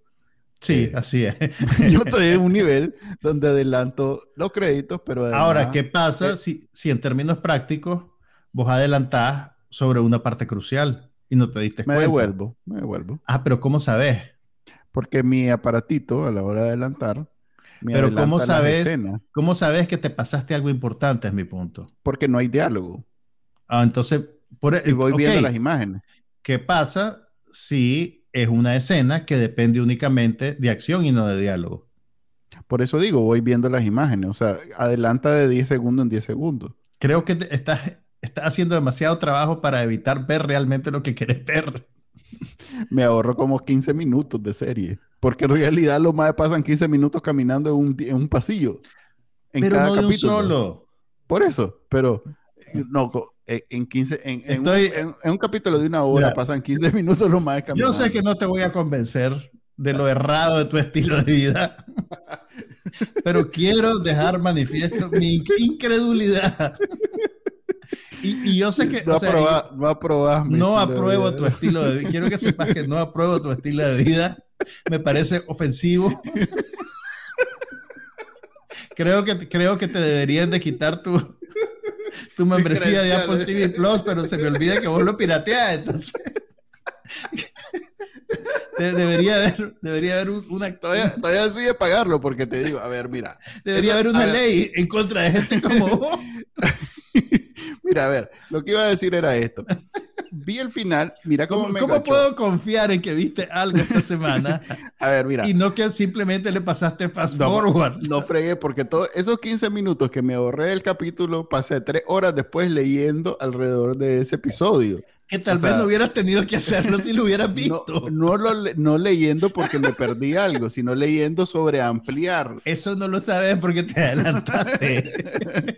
Sí, así es. (laughs) yo estoy en un nivel donde adelanto los créditos, pero... Ahora, ¿qué pasa eh, si, si en términos prácticos vos adelantás sobre una parte crucial y no te diste me cuenta? Me devuelvo, me devuelvo. Ah, pero ¿cómo sabes? Porque mi aparatito a la hora de adelantar... pero ¿cómo sabes, ¿cómo sabes que te pasaste algo importante? Es mi punto. Porque no hay diálogo. Ah, entonces Por, y voy viendo las imágenes. ¿Qué pasa si es una escena que depende únicamente de acción y no de diálogo? Por eso digo, voy viendo las imágenes. O sea, adelanta de 10 segundos en 10 segundos. Creo que estás, estás haciendo demasiado trabajo para evitar ver realmente lo que quieres ver. Me ahorro como 15 minutos de serie. Porque en realidad los más pasan 15 minutos caminando en un, en un pasillo. En Pero cada no de un capítulo. solo. Por eso, pero no, eh, en 15, en, en un, Estoy- en- un capítulo de una hora Mira, pasan 15 minutos los más Yo sé que no te voy a convencer de lo errado de tu estilo de vida, pero quiero dejar manifiesto mi inc- incredulidad. Y, y yo sé que no, o sea, aproba- no aprobas mi no apruebo vida. tu estilo de vida. Quiero que sepas que no apruebo tu estilo de vida. Me parece ofensivo. Creo que, creo que te deberían de quitar tu, tu membresía de Apple TV Plus, pero se me olvida que vos lo pirateás. Entonces, (laughs) de- debería haber, debería haber un- una, Todavía, todavía sigue pagarlo porque te digo, a ver, mira. debería eso- haber una ver. ley en contra de gente como vos. (laughs) Mira, a ver, lo que iba a decir era esto. Vi el final, mira cómo, ¿Cómo, me cómo enganchó. puedo confiar en que viste algo esta (laughs) semana A ver, mira. y no que simplemente le pasaste fast No, forward? No fregué porque todos esos 15 minutos que me ahorré del capítulo, pasé tres horas después leyendo alrededor de ese episodio. Que tal O sea, vez no hubieras tenido que hacerlo si lo hubieras (laughs) visto. no, lo no leyendo porque me perdí algo, sino leyendo sobre ampliar. Eso no lo sabes porque te adelantaste.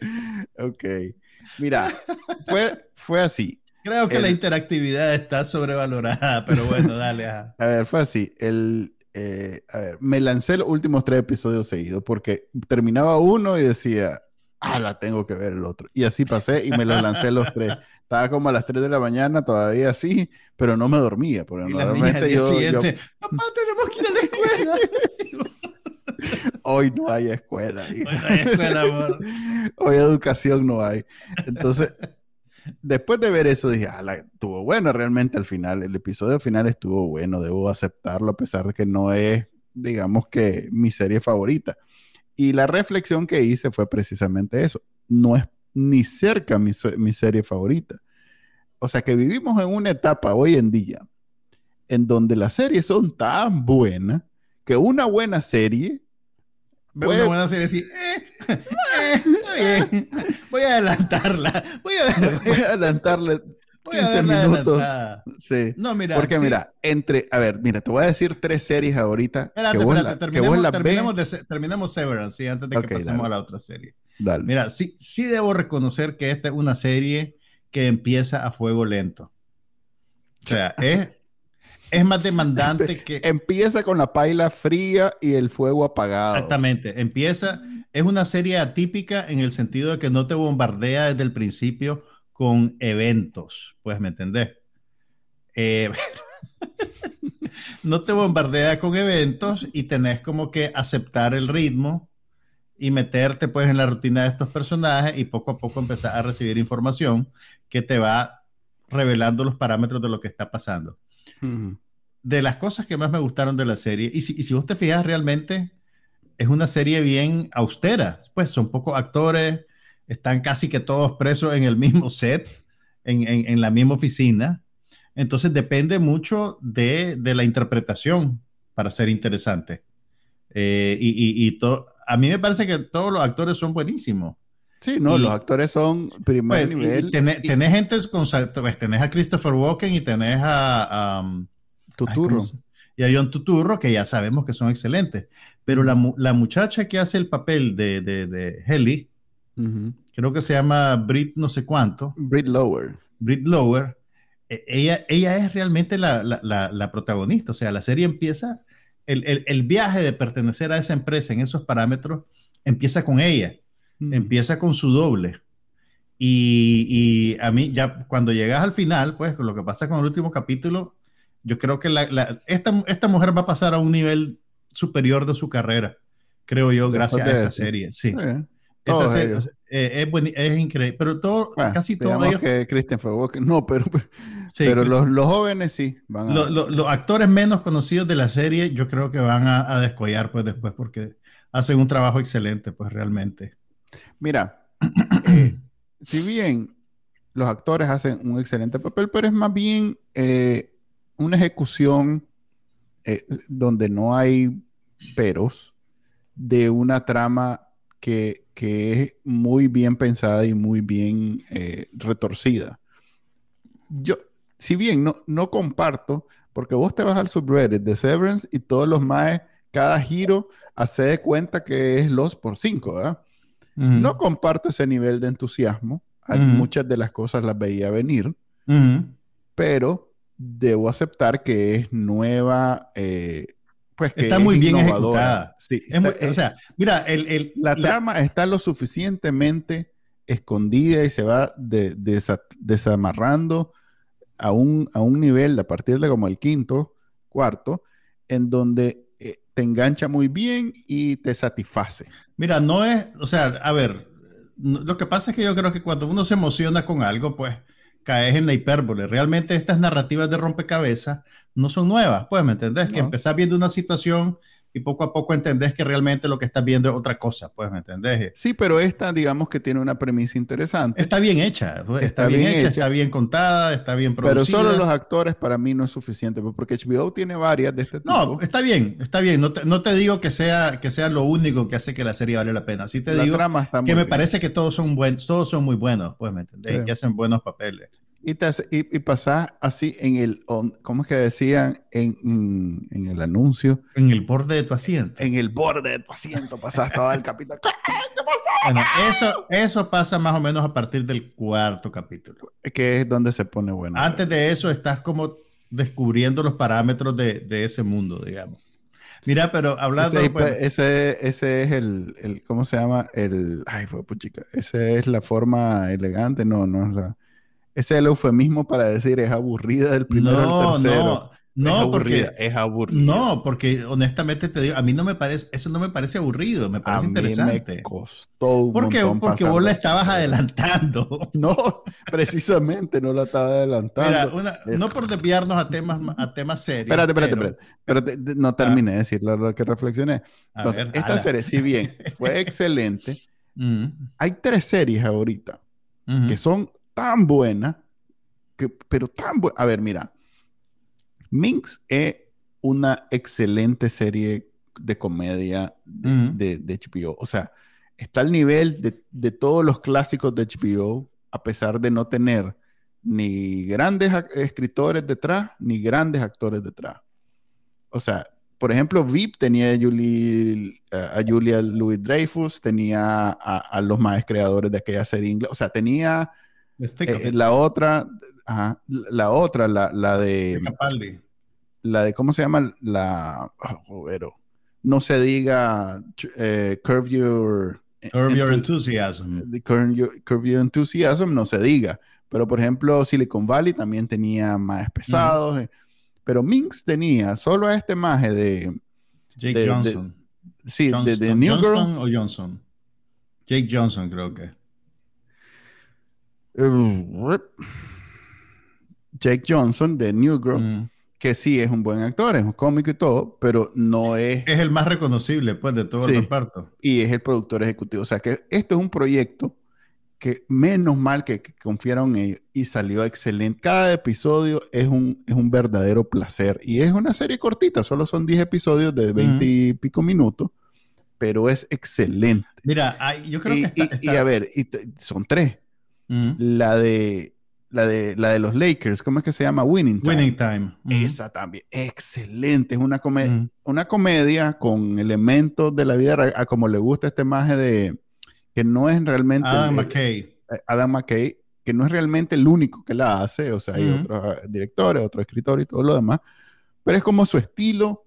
(laughs) ok. Mira, fue, fue así. Creo que El- la interactividad está sobrevalorada, (laughs) pero bueno, dale. ajá. A ver, fue así. El, eh, a ver, me lancé los últimos tres episodios seguidos porque terminaba uno y decía, ah, la tengo que ver el otro. Y así pasé y me los lancé los tres. (laughs) Estaba como a las 3 de la mañana todavía así, pero no me dormía. Porque Y normalmente yo, yo- (laughs) papá, tenemos que ir a la escuela. hoy no hay escuela. hija. Bueno, hay escuela, amor. Hoy educación no hay. Entonces, después de ver eso, dije, ah, estuvo bueno realmente al final. El episodio final estuvo bueno, debo aceptarlo a pesar de que no es, digamos que, mi serie favorita. Y la reflexión que hice fue precisamente eso. No es ni cerca mi, mi serie favorita. O sea que vivimos en una etapa hoy en día en donde las series son tan buenas que una buena serie Veo una buena serie así. eh, (laughs) eh. (laughs) Voy a adelantarla. Voy a ver. (laughs) voy a adelantarle Voy a 15 verla minutos. Sí. No, mira. Porque sí. mira, entre, a ver, mira, te voy a decir tres series ahorita Espérate, que vos, espérate, la- que vos terminemos, de Severance, sí, antes de que pasemos dale. a la otra serie. Dale. Mira, sí, sí debo reconocer que esta es una serie que empieza a fuego lento. O sea, es, es más demandante que... Empieza con la paila fría y el fuego apagado. Exactamente, empieza, es una serie atípica en el sentido de que no te bombardea desde el principio con eventos, pues, ¿me entendés? Eh, (laughs) no te bombardea con eventos y tenés como que aceptar el ritmo y meterte pues en la rutina de estos personajes y poco a poco empezar a recibir información que te va revelando los parámetros de lo que está pasando De las cosas que más me gustaron de la serie, y si, y si vos te fijas realmente, es una serie bien austera, pues son pocos actores, están casi que todos presos en el mismo set, en, en- en la misma oficina, entonces depende mucho de, de la interpretación para ser interesante. Eh, y y- y a mí me parece que todos los actores son buenísimos. Sí, no, Y- los actores son primer Pues, nivel. y tenés, y tenés gente con, pues, tenés a Christopher Walken y tenés a... um, Tuturro. Ay, ¿cómo se- y a John Tuturro, que ya sabemos que son excelentes. Pero la, la muchacha que hace el papel de, de, de Helly, Ujú. creo que se llama Brit no sé cuánto, Brit Lower. Brit Lower, e- ella, ella es realmente la, la, la, la protagonista. O sea, la serie empieza, el, el, el viaje de pertenecer a esa empresa en esos parámetros empieza con ella, Empieza con su doble. Y, y a mí, ya cuando llegas al final, pues lo que pasa con el último capítulo, yo creo que la- la- esta, esta mujer va a pasar a un nivel superior de su carrera, creo yo, Después gracias a esta serie. Sí. Eh, Esta serie, eh, es, increíble, pero todo, Bueno, casi todos ellos, que Walken, no, pero, (laughs) sí, pero los, los jóvenes sí van a. lo- lo- los actores menos conocidos de la serie, yo creo que van a, a descollar pues después porque hacen un trabajo excelente, pues realmente. Mira, (clears throat) eh, si bien los actores hacen un excelente papel, pero es más bien eh, una ejecución eh, donde no hay peros de una trama que, es muy bien pensada y muy bien retorcida. Yo, si bien no, no comparto, porque vos te vas al subreddit de Severance y todos los más, cada giro hace de cuenta que es los por cinco, ¿verdad? No comparto ese nivel de entusiasmo. Muchas de las cosas las veía venir, pero debo aceptar que es nueva, eh, pues que está muy bien ejecutada. Sí, o sea, mira, el, la, trama está lo suficientemente escondida y se va desamarrando a un, a un nivel a partir de como el quinto, cuarto, en donde eh, te engancha muy bien y te satisface. Mira, no es, o sea, a ver, lo que pasa es que yo creo que cuando uno se emociona con algo, pues caes en la hipérbole. Realmente estas narrativas de rompecabezas no son nuevas, pues, ¿me entendés? Que empezás viendo una situación y poco a poco entendés que realmente lo que estás viendo es otra cosa, pues, ¿me entendés? Sí, pero esta, digamos que tiene una premisa interesante. Está bien hecha, pues, está, bien, hecha, está bien contada, está bien producida. Pero solo los actores para mí no es suficiente, pues, porque HBO tiene varias de este tipo. No, está bien, está bien. No te, no te digo que sea, que sea lo único que hace que la serie vale la pena. Sí te digo que me parece que todos son buenos, todos son muy buenos, pues, ¿me entendés? Que hacen buenos papeles. Y, te, y, pasás así en el, ¿cómo es que decían en, en, el anuncio? En el borde de tu asiento. En el borde de tu asiento pasás todo el capítulo. (laughs) ¿Qué, Bueno, eso, eso pasa más o menos a partir del cuarto capítulo. Que es donde se pone bueno. Antes de eso estás como descubriendo los parámetros de, de ese mundo, digamos. Mira, pero hablando... Ese, pues, ese, ese es el, el, ¿cómo se llama? El, ay, fue puchica. Esa es la forma elegante, no, no es la ese es el eufemismo para decir es aburrida del primero al tercero. No, no, porque es aburrida. No, porque honestamente te digo, a mí no me parece, eso no me parece aburrido, me parece interesante. me costó un porque, Porque vos la estabas adelantando. (laughs) No, precisamente no la estaba adelantando. Mira, no por desviarnos a temas, a temas serios. Espérate, espérate, espérate. Pero no terminé de decir lo, que reflexioné. Entonces, esta serie, si bien (laughs) fue excelente, hay tres series ahorita que son tan buena, que, pero tan buena. A ver, mira, Minx es una excelente serie de comedia de, HBO. O sea, está al nivel de, de, todos los clásicos de HBO, a pesar de no tener ni grandes escritores detrás, ni grandes actores detrás. O sea, por ejemplo, VIP tenía a, Julie, a Julia Louis Dreyfus, tenía a, los más creadores de aquella serie inglesa. O sea, tenía eh, la otra, la otra, la, la de. La de, ¿cómo se llama? La. Oh, no se diga eh, Curve Your. Curve Your Enthusiasm. Curve your, Enthusiasm, no se diga. Pero, por ejemplo, Silicon Valley también tenía más pesados. Eh, pero Minx tenía solo a este maje de. Jake Johnson. sí, de, New Girl. o Johnson? Jake Johnson, creo que. Jake Johnson de New Girl, mm. que sí es un buen actor, es un cómico y todo, pero no es... Es el más reconocible, pues, de todo el reparto. Y es el productor ejecutivo. O sea, que esto es un proyecto que menos mal que, confiaron en ellos y salió excelente. Cada episodio es un, es un verdadero placer. Y es una serie cortita, solo son 10 episodios de 20 y pico minutos, pero es excelente. Mira, yo creo que... y, a ver, son tres. La de la de la de los Lakers, ¿cómo es que se llama? Winning Time. Winning Time. Esa también, excelente, es una comedia, una comedia con elementos de la vida a como le gusta este maje de que no es realmente Adam McKay. Eh, Adam McKay, que no es realmente el único que la hace, o sea, hay otros ah, directores, otros escritores y todo lo demás, pero es como su estilo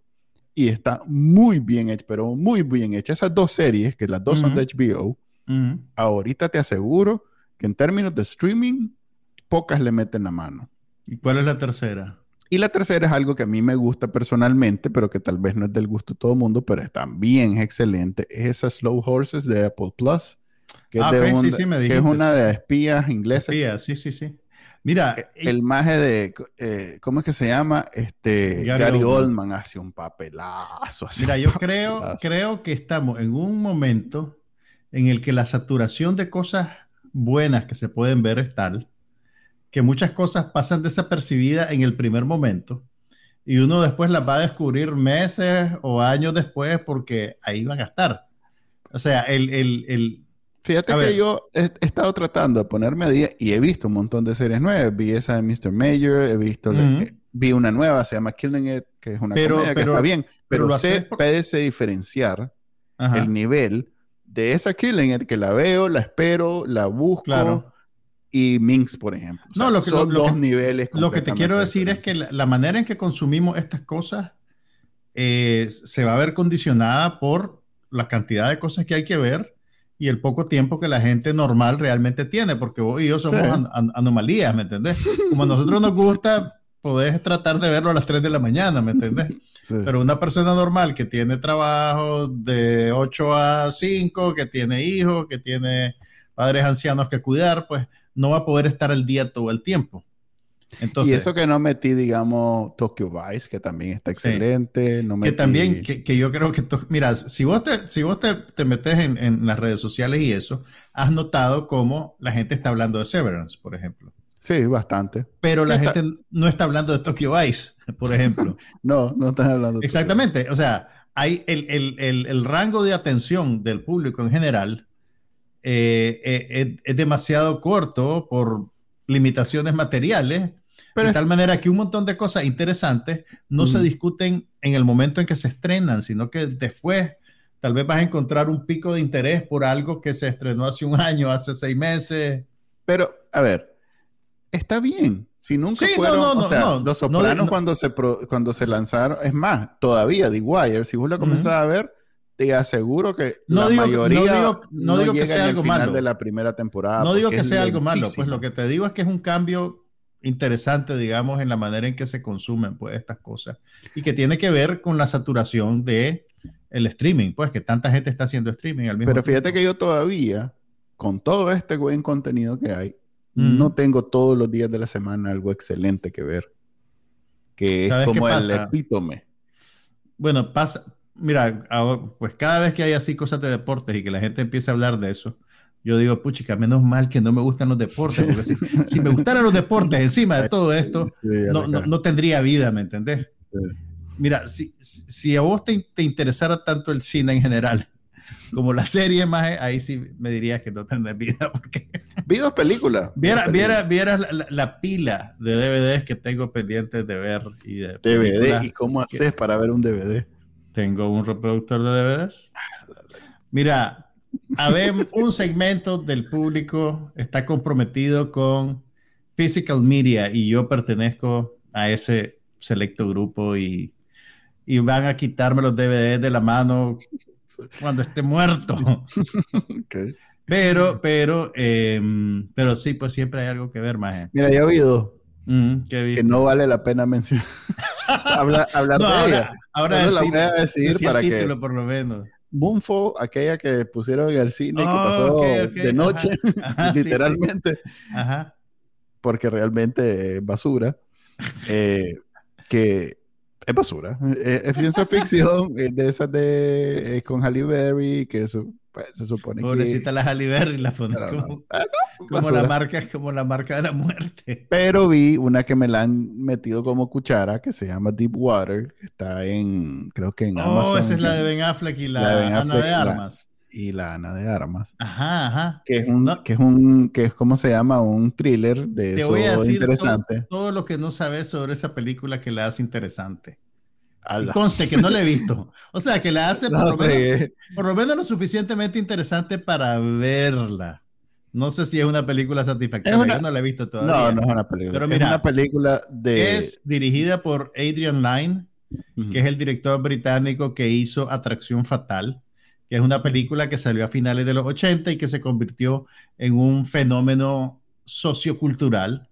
y está muy bien hecho, pero muy bien hecha. Esas dos series, que las dos son de HBO, ahorita te aseguro que en términos de streaming, pocas le meten la mano. ¿Y cuál es la tercera? Y la tercera es algo que a mí me gusta personalmente, pero que tal vez no es del gusto de todo el mundo, pero también es excelente. Es esa Slow Horses de Apple Plus, que, es, ah, de una de espías inglesas. Espías, sí, sí, sí. Mira, e, el maje de, eh, ¿cómo es que se llama? Este, Gary, Oldman. hace un papelazo. Mira, yo creo, creo que estamos en un momento en el que la saturación de cosas buenas que se pueden ver es tal que muchas cosas pasan desapercibidas en el primer momento y uno después las va a descubrir meses o años después porque ahí van a estar. O sea, el... el, el Fíjate que yo he, estado tratando de ponerme a día y he visto un montón de series nuevas. Vi esa de Mr. Mayor, he visto, vi una nueva, se llama Killing It, que es una pero, comedia que está bien, pero, pero sé, puede diferenciar el nivel de esa Killing It que la veo, la espero, la busco. Claro y Minx, por ejemplo. no, lo que, son dos niveles. Lo que te quiero decir es que la, manera en que consumimos estas cosas eh, se va a ver condicionada por la cantidad de cosas que hay que ver y el poco tiempo que la gente normal realmente tiene, porque vos y yo somos anomalías, ¿me entendés? Como a nosotros nos gusta, podés tratar de verlo a las 3 de la mañana, ¿me entendés? (laughs) Pero una persona normal que tiene trabajo de 8 a 5, que tiene hijos, que tiene padres ancianos que cuidar, pues no va a poder estar al día todo el tiempo. Entonces, y eso que no metí, digamos, Tokyo Vice, que también está excelente. No Que también, que, yo creo que, mira, si vos te, si vos te, metes en, las redes sociales y eso, has notado cómo la gente está hablando de Severance, por ejemplo. Sí, bastante. Pero la gente no está hablando de Tokyo Vice, por ejemplo. (laughs) no, no están hablando. De Exactamente. O sea, hay el, el, el rango de atención del público en general eh, eh, es, demasiado corto por limitaciones materiales, pero de tal manera que un montón de cosas interesantes no se discuten en el momento en que se estrenan, sino que después tal vez vas a encontrar un pico de interés por algo que se estrenó hace un año, hace seis meses. Pero, a ver, está bien. Si nunca fueron, no, no, o sea, Los Sopranos cuando, se cuando se lanzaron, es más, todavía The Wire, si vos lo comenzás a ver, te aseguro que la mayoría no digo, que sea algo final malo. de la primera temporada. No digo que sea algo malo, pues lo que te digo es que es un cambio interesante, digamos, en la manera en que se consumen pues estas cosas y que tiene que ver con la saturación de el streaming, pues que tanta gente está haciendo streaming al mismo Pero fíjate que yo todavía con todo este buen contenido que hay, no tengo todos los días de la semana algo excelente que ver, que es como el epítome. Bueno, pasa, mira, pues cada vez que hay así cosas de deportes y que la gente empieza a hablar de eso, yo digo, puchica, menos mal que no me gustan los deportes, porque si, (laughs) me gustaran los deportes encima de todo esto, no, no, tendría vida, ¿me entendés? Mira, si, si, a vos te, te, interesara tanto el cine en general como la serie, más ahí sí me dirías que no tendrás vida, porque... Vi dos películas. Vieras viera, viera la, pila de DVDs que tengo pendientes de ver. Y de DVD, ¿y cómo haces para ver un DVD? Tengo un reproductor de DVDs. Mira, a ver, (laughs) un segmento del público está comprometido con physical media y yo pertenezco a ese selecto grupo y, van a quitarme los DVDs de la mano cuando esté muerto. (laughs) Pero, pero, em, pero sí, pues siempre hay algo que ver, más. Mira, ya he oído que no vale la pena mencionar. (laughs) hablar, hablar de ahora, ella. Ahora la voy a decir para que por lo menos. Moonfall, aquella que pusieron en el cine que oh, pasó de noche, (laughs) literalmente, Ajá. porque realmente basura, eh, que es basura, eh, es ciencia ficción, de esas de con Halle Berry, que eso pues, se supone Pobrecita la Halle Berry la pone como, ah, como la marca, como la marca de la muerte. Pero vi una que me la han metido como cuchara, que se llama Deep Water, que está en, creo que en oh, Amazon. Esa es la de Ben Affleck y la, Ana de Armas. Y la Ana de Armas. Ajá, ajá. Que es un, que es un, que es como se llama, un thriller de Te voy a decir interesante. Todo, todo, lo que no sabes sobre esa película que la hace interesante. Conste que no la he (laughs) visto. O sea, que la hace por, lo menos, por, lo menos, lo suficientemente interesante para verla. No sé si es una película satisfactoria. Yo no la he visto todavía. No, no es una película. Pero mira, es una película de. Es dirigida por Adrian Lyne, que es el director británico que hizo Atracción Fatal, que es una película que salió a finales de los 80 y que se convirtió en un fenómeno sociocultural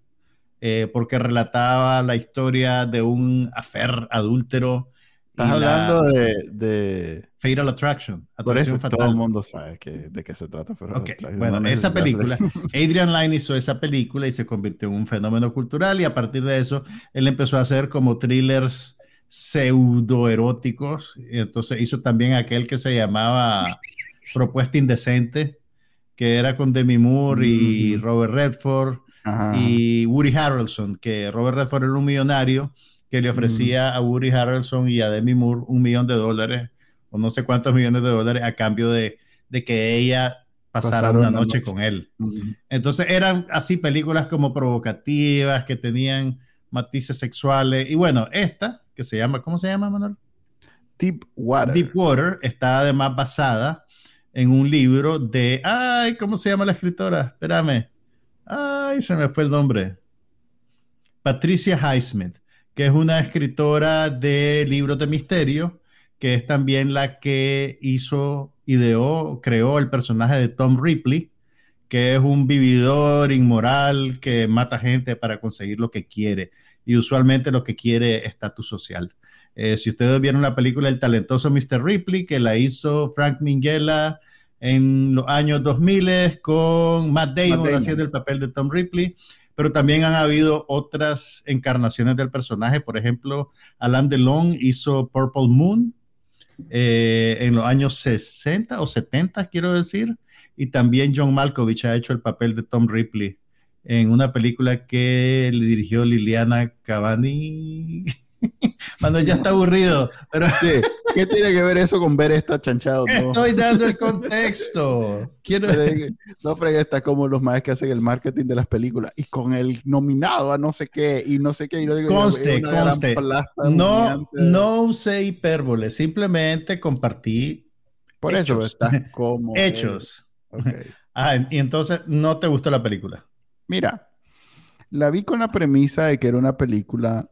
eh, porque relataba la historia de un afer adúltero. Estás hablando de, de, Fatal Attraction. Por eso todo el mundo sabe que, de qué se trata. Pero Bueno, esa película, Adrian Lyne hizo esa película y se convirtió en un fenómeno cultural y a partir de eso él empezó a hacer como thrillers pseudoeróticos. Entonces hizo también aquel que se llamaba Propuesta Indecente, que era con Demi Moore y Robert Redford y Woody Harrelson, que Robert Redford era un millonario que le ofrecía a Woody Harrelson y a Demi Moore un millón de dólares o no sé cuántos millones de dólares a cambio de, de que ella pasara una noche, con él. Entonces eran así películas como provocativas, que tenían matices sexuales. Y bueno, esta, que se llama, ¿cómo se llama, Manuel? Deep Water. Deep Water está además basada en un libro de, ay, ¿cómo se llama la escritora? Espérame. Ay, se me fue el nombre. Patricia Highsmith, que es una escritora de libros de misterio, que es también la que hizo, ideó, creó el personaje de Tom Ripley, que es un vividor inmoral que mata gente para conseguir lo que quiere. Y usualmente lo que quiere es estatus social. Eh, si ustedes vieron la película El talentoso Mr. Ripley, que la hizo Frank Minghella en los años 2000 con Matt Damon, haciendo el papel de Tom Ripley, pero también han habido otras encarnaciones del personaje. Por ejemplo, Alain Delon hizo Purple Moon eh, en los años 60 o 70, quiero decir, y también John Malkovich ha hecho el papel de Tom Ripley en una película que le dirigió Liliana Cavani. (laughs) Cuando ya está aburrido. Pero... (laughs) Sí. ¿Qué tiene que ver eso con ver esta chanchado? Estoy dando el (laughs) contexto. Quiero... No fregues, está como los más que hacen el marketing de las películas y con el nominado a no sé qué y no sé qué. Y no digo, conste, conste. No, no usé hipérbole, simplemente compartí. Por eso está como. Hechos. Ah, y entonces no te gustó la película. Mira, la vi con la premisa de que era una película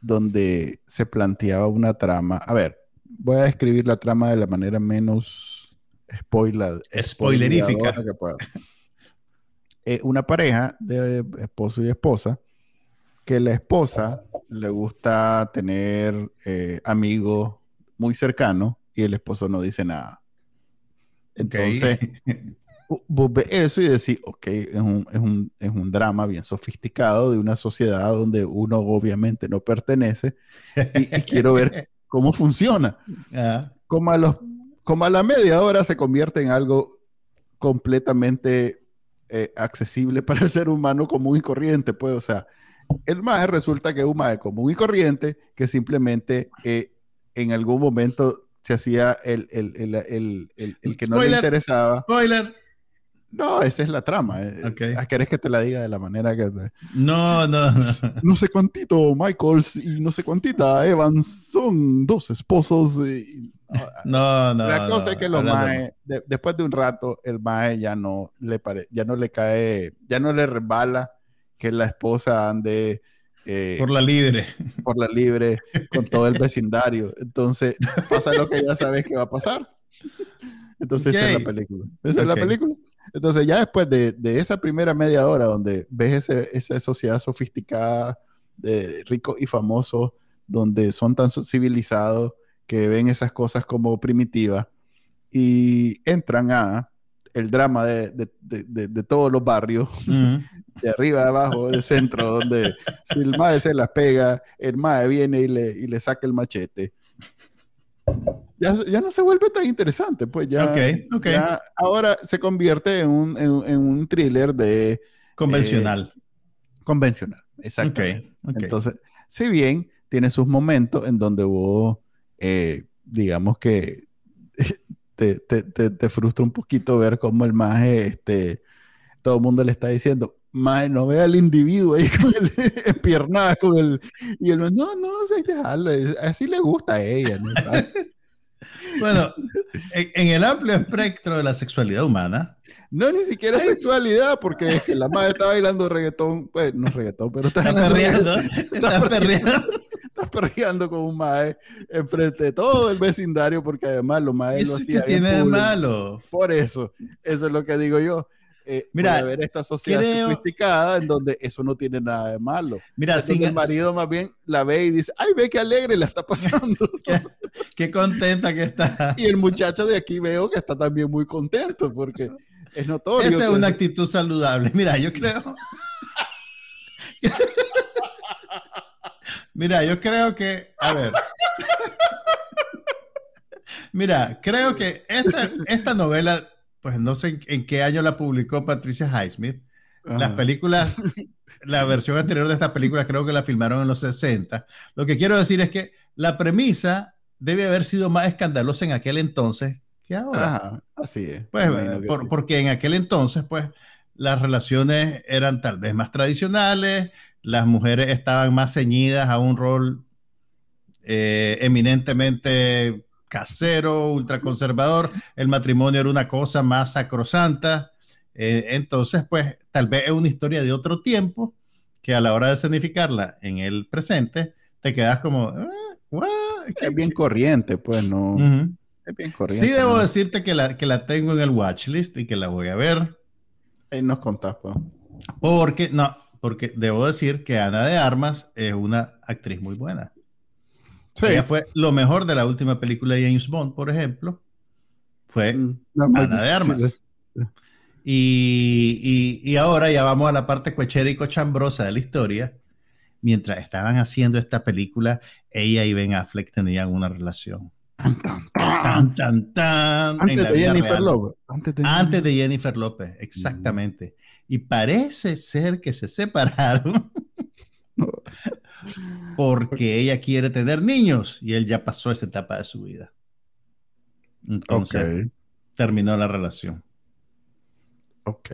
donde se planteaba una trama. A ver, voy a describir la trama de la manera menos spoiler, spoilerífica que pueda. Eh, una pareja de esposo y esposa, que la esposa le gusta tener eh, amigos muy cercanos y el esposo no dice nada. Entonces, (laughs) vos ves eso y decís, ok, es un, es, un, es un, drama bien sofisticado de una sociedad donde uno obviamente no pertenece y, quiero ver (laughs) cómo funciona. Como, a los, como a la media hora se convierte en algo completamente eh, accesible para el ser humano común y corriente, pues, o sea, el MAE resulta que es un MAE común y corriente que simplemente eh, en algún momento se hacía el, el, el, el que no le interesaba. Spoiler. No, esa es la trama. Eh, okay. Ah, ¿Querés que te la diga de la manera que... No, no, no. (laughs) No sé cuántito Michaels y no sé cuántita Evans son dos esposos. no, no. La cosa es que los Mae, después de un rato, el Mae ya no le pare, ya no le cae, ya no le resbala que la esposa ande... Eh, por la libre. Por la libre, con todo el vecindario. Entonces, pasa lo que ya sabes que va a pasar. Entonces, esa es la película. Esa es la película. Entonces ya después de, esa primera media hora donde ves esa sociedad sofisticada de ricos y famosos, donde son tan civilizados que ven esas cosas como primitivas y entran a el drama de, todos los barrios, (laughs) de arriba, de abajo, del centro, donde si el mae se las pega, el mae viene y le, y le saca el machete ya, no se vuelve tan interesante, pues ya, ahora se convierte en un, en, un thriller de... Convencional. Eh, convencional, exacto. Entonces, si bien tiene sus momentos en donde vos, eh, digamos que (laughs) te, te, frustra un poquito ver cómo el maje, este, todo el mundo le está diciendo, Mae, no vea al individuo ahí con el (laughs) pierna con el. Y él, no, no, déjalo, así le gusta a ella. ¿no? (laughs) Bueno, en, el amplio espectro de la sexualidad humana. No, ni siquiera sexualidad, porque es que la madre está bailando reggaetón, pues no reggaetón, pero está, está perreando. (laughs) Está, perreando. Está perreando con un mae enfrente de todo el vecindario, porque además los maes lo hacían. ¿Qué tiene de malo? Por eso, eso es lo que digo yo. Eh, Mira, ver esta sociedad sofisticada en donde eso no tiene nada de malo. Mira, sin el marido (laughs) más bien la ve y dice, ay, ve qué alegre la está pasando. (laughs) qué, contenta que está. Y el muchacho de aquí veo que está también muy contento porque es notorio. Esa es una actitud saludable. Mira, yo creo... (laughs) Mira, yo creo que, a ver. Mira, creo que esta, esta novela pues no sé en, qué año la publicó Patricia Highsmith, las películas, (laughs) la versión anterior de esta película creo que la filmaron en los 60. Lo que quiero decir es que la premisa debe haber sido más escandalosa en aquel entonces que ahora. así es. Pues, Porque en aquel entonces, pues, las relaciones eran tal vez más tradicionales, las mujeres estaban más ceñidas a un rol eh, eminentemente casero, ultraconservador, el matrimonio era una cosa más sacrosanta. Eh, entonces, pues, tal vez es una historia de otro tiempo que a la hora de significarla en el presente, te quedas como, ah, es bien corriente, pues, no. Es bien corriente. Sí, debo decirte que la, que la tengo en el watchlist y que la voy a ver. Ahí nos contás, pues. Porque, no, porque debo decir que Ana de Armas es una actriz muy buena. Sí. Ella fue lo mejor de la última película de James Bond, por ejemplo. Fue mm, Ana de Armas. Y, y, y, ahora ya vamos a la parte cochera y cochambrosa de la historia. Mientras estaban haciendo esta película, ella y Ben Affleck tenían una relación. Tan, tan, tan, Antes, de Jennifer López. Antes de, Jennifer López, exactamente. Y parece ser que se separaron (laughs) (laughs) porque ella quiere tener niños y él ya pasó esa etapa de su vida. Entonces, terminó la relación. Ok.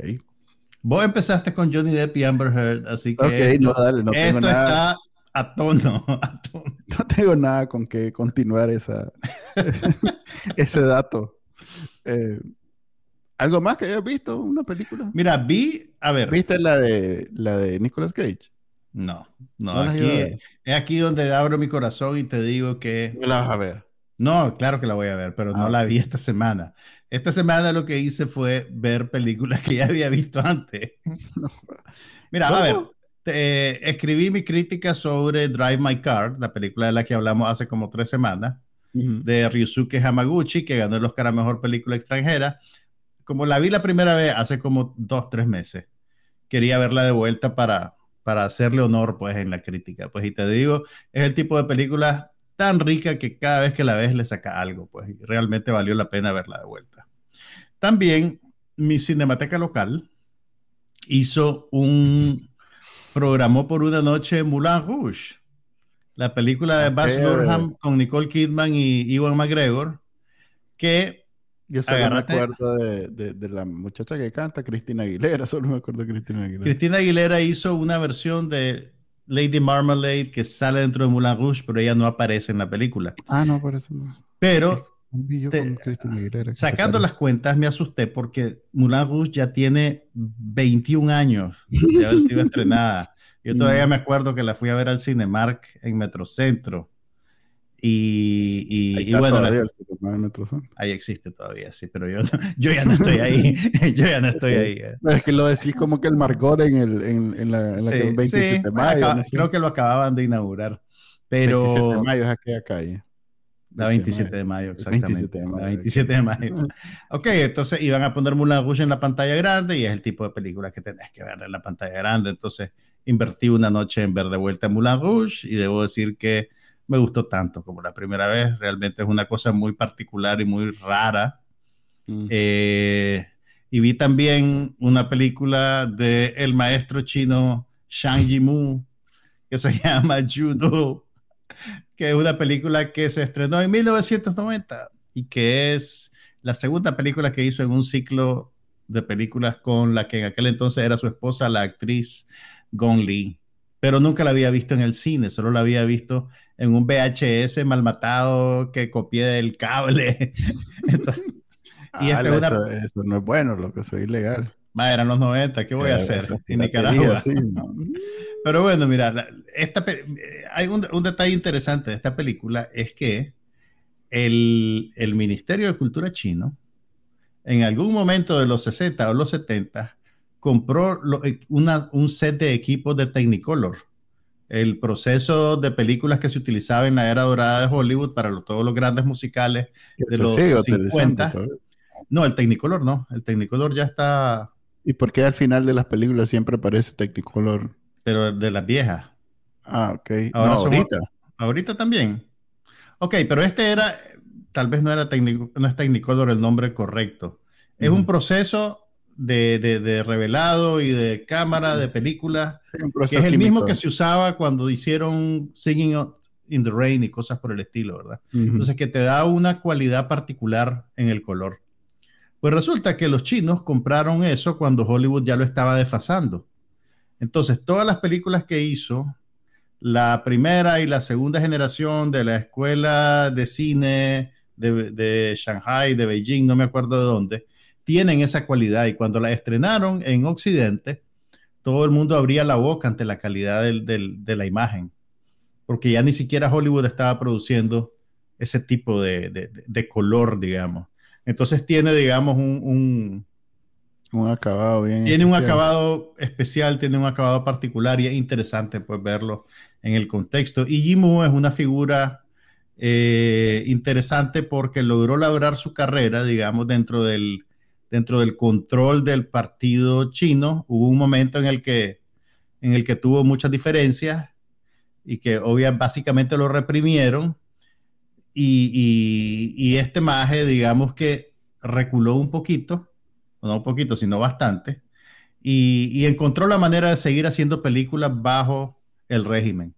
Vos empezaste con Johnny Depp y Amber Heard, así que okay, no, dale, no esto está (laughs) a tono, No tengo nada con que continuar esa, (laughs) ese dato. Eh, ¿Algo más que hayas visto? ¿Una película? Mira, vi, a ver. ¿Viste la de, la de Nicolas Cage? No, no, aquí, es aquí donde abro mi corazón y te digo que... No la vas a ver. No, claro que la voy a ver, pero no ah, la vi esta semana. Esta semana lo que hice fue ver películas (laughs) que ya había visto antes. (laughs) Mira, a ver, escribí mi crítica sobre Drive My Car, la película de la que hablamos hace como tres semanas, de Ryusuke Hamaguchi, que ganó el Oscar a Mejor Película Extranjera. Como la vi la primera vez hace como dos, tres meses, quería verla de vuelta para, para hacerle honor pues en la crítica. Pues y te digo, es el tipo de película tan rica que cada vez que la ves le saca algo, pues y realmente valió la pena verla de vuelta. También mi cinemateca local hizo un programó por una noche Moulin Rouge, la película de Baz Luhrmann con Nicole Kidman y Ewan McGregor, que... Yo solo me acuerdo de, de, la muchacha que canta, Cristina Aguilera, (laughs) solo me acuerdo de Cristina Aguilera. Cristina Aguilera hizo una versión de Lady Marmalade que sale dentro de Moulin Rouge, pero ella no aparece en la película. Ah, no aparece. Pero sacando las cuentas, me asusté porque Moulin Rouge ya tiene 21 años de haber sido estrenada. Yo (laughs) todavía mm. me acuerdo que la fui a ver al Cinemark en Metrocentro. Y, y, bueno, ahí existe todavía, sí, pero yo, (laughs) yo ya no estoy ahí. (laughs) yo ya no estoy ahí. Eh. Es que lo decís como que el Margot en, el, en, la, en sí, 27 de mayo. Creo que lo acababan de inaugurar. Pero... 27 de mayo es aquella calle. La 27 de mayo, exactamente. La 27 de mayo. (laughs) ok, entonces iban a poner Moulin Rouge en la pantalla grande y es el tipo de película que tenés que ver en la pantalla grande. Entonces invertí una noche en ver de vuelta Moulin Rouge y debo decir que me gustó tanto como la primera vez. Realmente es una cosa muy particular y muy rara. Mm. Eh, y vi también una película de el maestro chino Shang Yimou que se (laughs) llama Judo que es una película que se estrenó en 1990 y que es la segunda película que hizo en un ciclo de películas con la que en aquel entonces era su esposa, la actriz Gong Li. Pero nunca la había visto en el cine, solo la había visto en un VHS mal matado que copié del cable. (laughs) y ah, eso, no es bueno, lo que soy ilegal. eran los 90, ¿qué voy a hacer? En Nicaragua. (laughs) Pero bueno, mira, esta, hay un, un, detalle interesante de esta película, es que el, el, Ministerio de Cultura chino, en algún momento de los 60 o los 70, compró eh, una, un set de equipos de Technicolor. El proceso de películas que se utilizaba en la era dorada de Hollywood para todos los grandes musicales de los 50. No, el Technicolor no. El Technicolor ya está. ¿Y por qué al final de las películas siempre aparece Technicolor? pero de las viejas. Ah, ok. Ahora ahorita. Ahorita también. Ok, pero este era, tal vez no era técnico, no es Technicolor el nombre correcto. Es un proceso de, de, revelado y de cámara, de película, que es el mismo que se usaba cuando hicieron Singing in the Rain y cosas por el estilo, ¿verdad? Entonces, que te da una cualidad particular en el color. Pues resulta que los chinos compraron eso cuando Hollywood ya lo estaba desfasando. Entonces, todas las películas que hizo, la primera y la segunda generación de la escuela de cine de, de Shanghai, de Beijing, no me acuerdo de dónde, tienen esa cualidad y cuando la estrenaron en Occidente, todo el mundo abría la boca ante la calidad de la imagen, porque ya ni siquiera Hollywood estaba produciendo ese tipo de, color, digamos. Entonces tiene, digamos, un, un, acabado bien. Tiene un acabado especial, tiene un acabado particular y es interesante pues verlo en el contexto. Y Jimu es una figura eh, interesante porque logró labrar su carrera, digamos, dentro del, dentro del control del partido chino. Hubo un momento en el que, en el que tuvo muchas diferencias y que obviamente básicamente lo reprimieron. Y, este maje, digamos que reculó un poquito, no un poquito, sino bastante, y, encontró la manera de seguir haciendo películas bajo el régimen.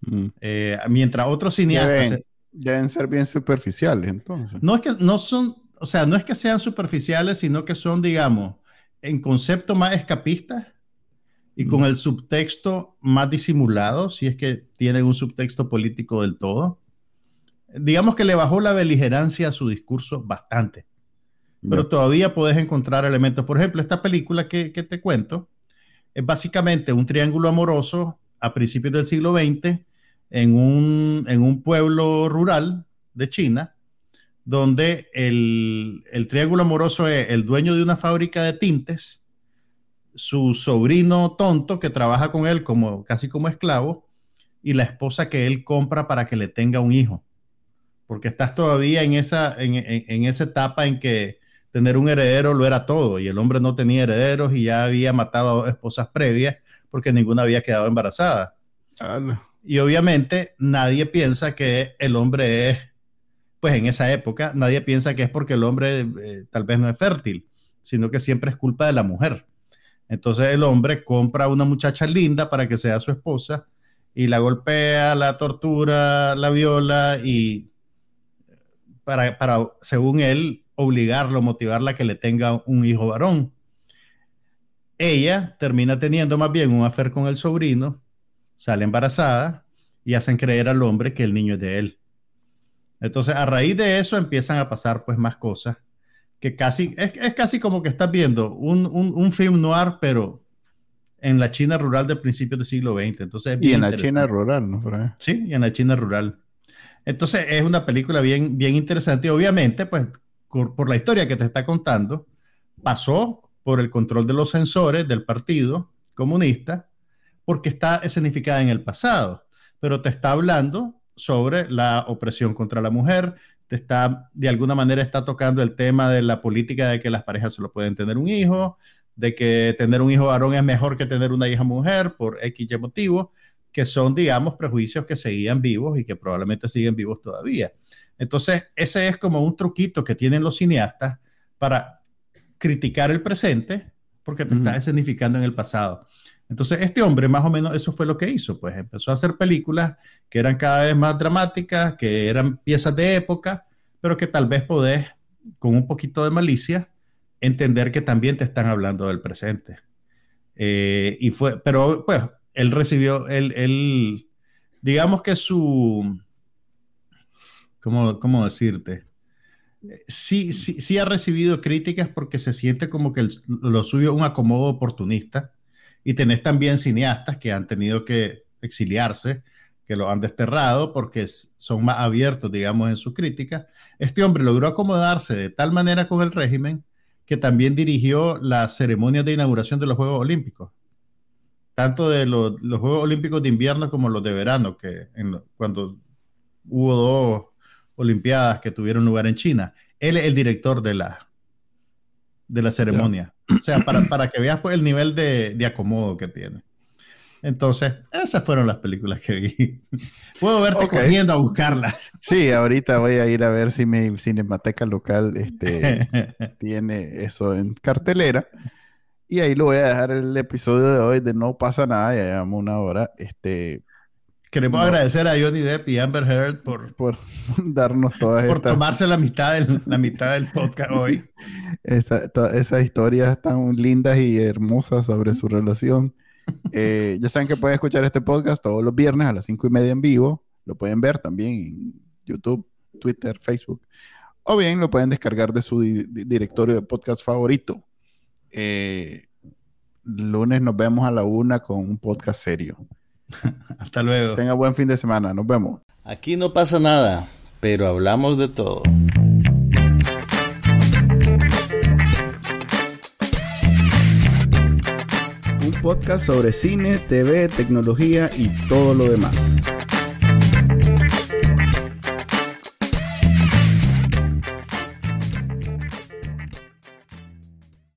Mm. Eh, mientras otros cineastas... Deben, ser bien superficiales, entonces. No es que no son, o sea, no es que sean superficiales, sino que son, digamos, en concepto más escapistas y con el subtexto más disimulado, si es que tienen un subtexto político del todo. Digamos que le bajó la beligerancia a su discurso bastante, pero todavía puedes encontrar elementos. Por ejemplo, esta película que, que te cuento es básicamente un triángulo amoroso a principios del siglo XX en un, en un pueblo rural de China donde el, triángulo amoroso es el dueño de una fábrica de tintes, su sobrino tonto que trabaja con él como casi como esclavo y la esposa que él compra para que le tenga un hijo. Porque estás todavía en esa, en, esa etapa en que tener un heredero lo era todo y el hombre no tenía herederos y ya había matado a dos esposas previas porque ninguna había quedado embarazada. Y obviamente nadie piensa que el hombre es pues en esa época nadie piensa que es porque el hombre eh, tal vez no es fértil, sino que siempre es culpa de la mujer. Entonces el hombre compra a una muchacha linda para que sea su esposa y la golpea, la tortura, la viola y para, según él, obligarlo, motivarla a que le tenga un hijo varón. Ella termina teniendo más bien un afer con el sobrino, sale embarazada y hacen creer al hombre que el niño es de él. Entonces, a raíz de eso empiezan a pasar pues más cosas que casi, es, casi como que estás viendo un, un, film noir, pero en la China rural de principios del siglo XX. Entonces, y en la China rural, ¿no? Sí, y en la China rural. Entonces, es una película bien, bien interesante y obviamente, pues, por, por la historia que te está contando, pasó por el control de los sensores del Partido Comunista, porque está escenificada en el pasado, pero te está hablando sobre la opresión contra la mujer, te está, de alguna manera está tocando el tema de la política de que las parejas solo pueden tener un hijo, de que tener un hijo varón es mejor que tener una hija mujer por X y motivo, que son, digamos, prejuicios que seguían vivos y que probablemente siguen vivos todavía. Entonces, ese es como un truquito que tienen los cineastas para criticar el presente, porque te está escenificando en el pasado. Entonces, este hombre más o menos eso fue lo que hizo, pues empezó a hacer películas que eran cada vez más dramáticas, que eran piezas de época, pero que tal vez podés, con un poquito de malicia, entender que también te están hablando del presente. Eh, y fue, pero pues él recibió, él, digamos que su, ¿cómo, cómo decirte? Sí, sí, sí ha recibido críticas porque se siente como que lo suyo es un acomodo oportunista y tenés también cineastas que han tenido que exiliarse, que lo han desterrado porque son más abiertos, digamos, en su crítica. Este hombre logró acomodarse de tal manera con el régimen que también dirigió la ceremonia de inauguración de los Juegos Olímpicos, tanto de los, Juegos Olímpicos de invierno como los de verano, que cuando hubo dos Olimpiadas que tuvieron lugar en China. Él es el director de la, de la ceremonia. O sea, para, para que veas pues, el nivel de, de, acomodo que tiene. Entonces, esas fueron las películas que vi. (laughs) Puedo verte corriendo a buscarlas. Sí, ahorita voy a ir a ver si mi cinemateca local este, (laughs) tiene eso en cartelera. Y ahí lo voy a dejar el episodio de hoy de No pasa nada, ya llevamos una hora. Este, Queremos No. agradecer a Johnny Depp y Amber Heard por, por (laughs) darnos todas por estas tomarse la mitad, del, la mitad del podcast hoy. (laughs) esa- esas historias tan lindas y hermosas sobre su relación. Eh, ya saben que pueden escuchar este podcast todos los viernes a las cinco y media en vivo. Lo pueden ver también en YouTube, Twitter, Facebook. O bien lo pueden descargar de su di- di- directorio de podcast favorito. Eh, lunes nos vemos a la una con un podcast serio. (laughs) Hasta luego. Tenga buen fin de semana. Nos vemos. Aquí no pasa nada, pero hablamos de todo. Un podcast sobre cine, TV, tecnología y todo lo demás.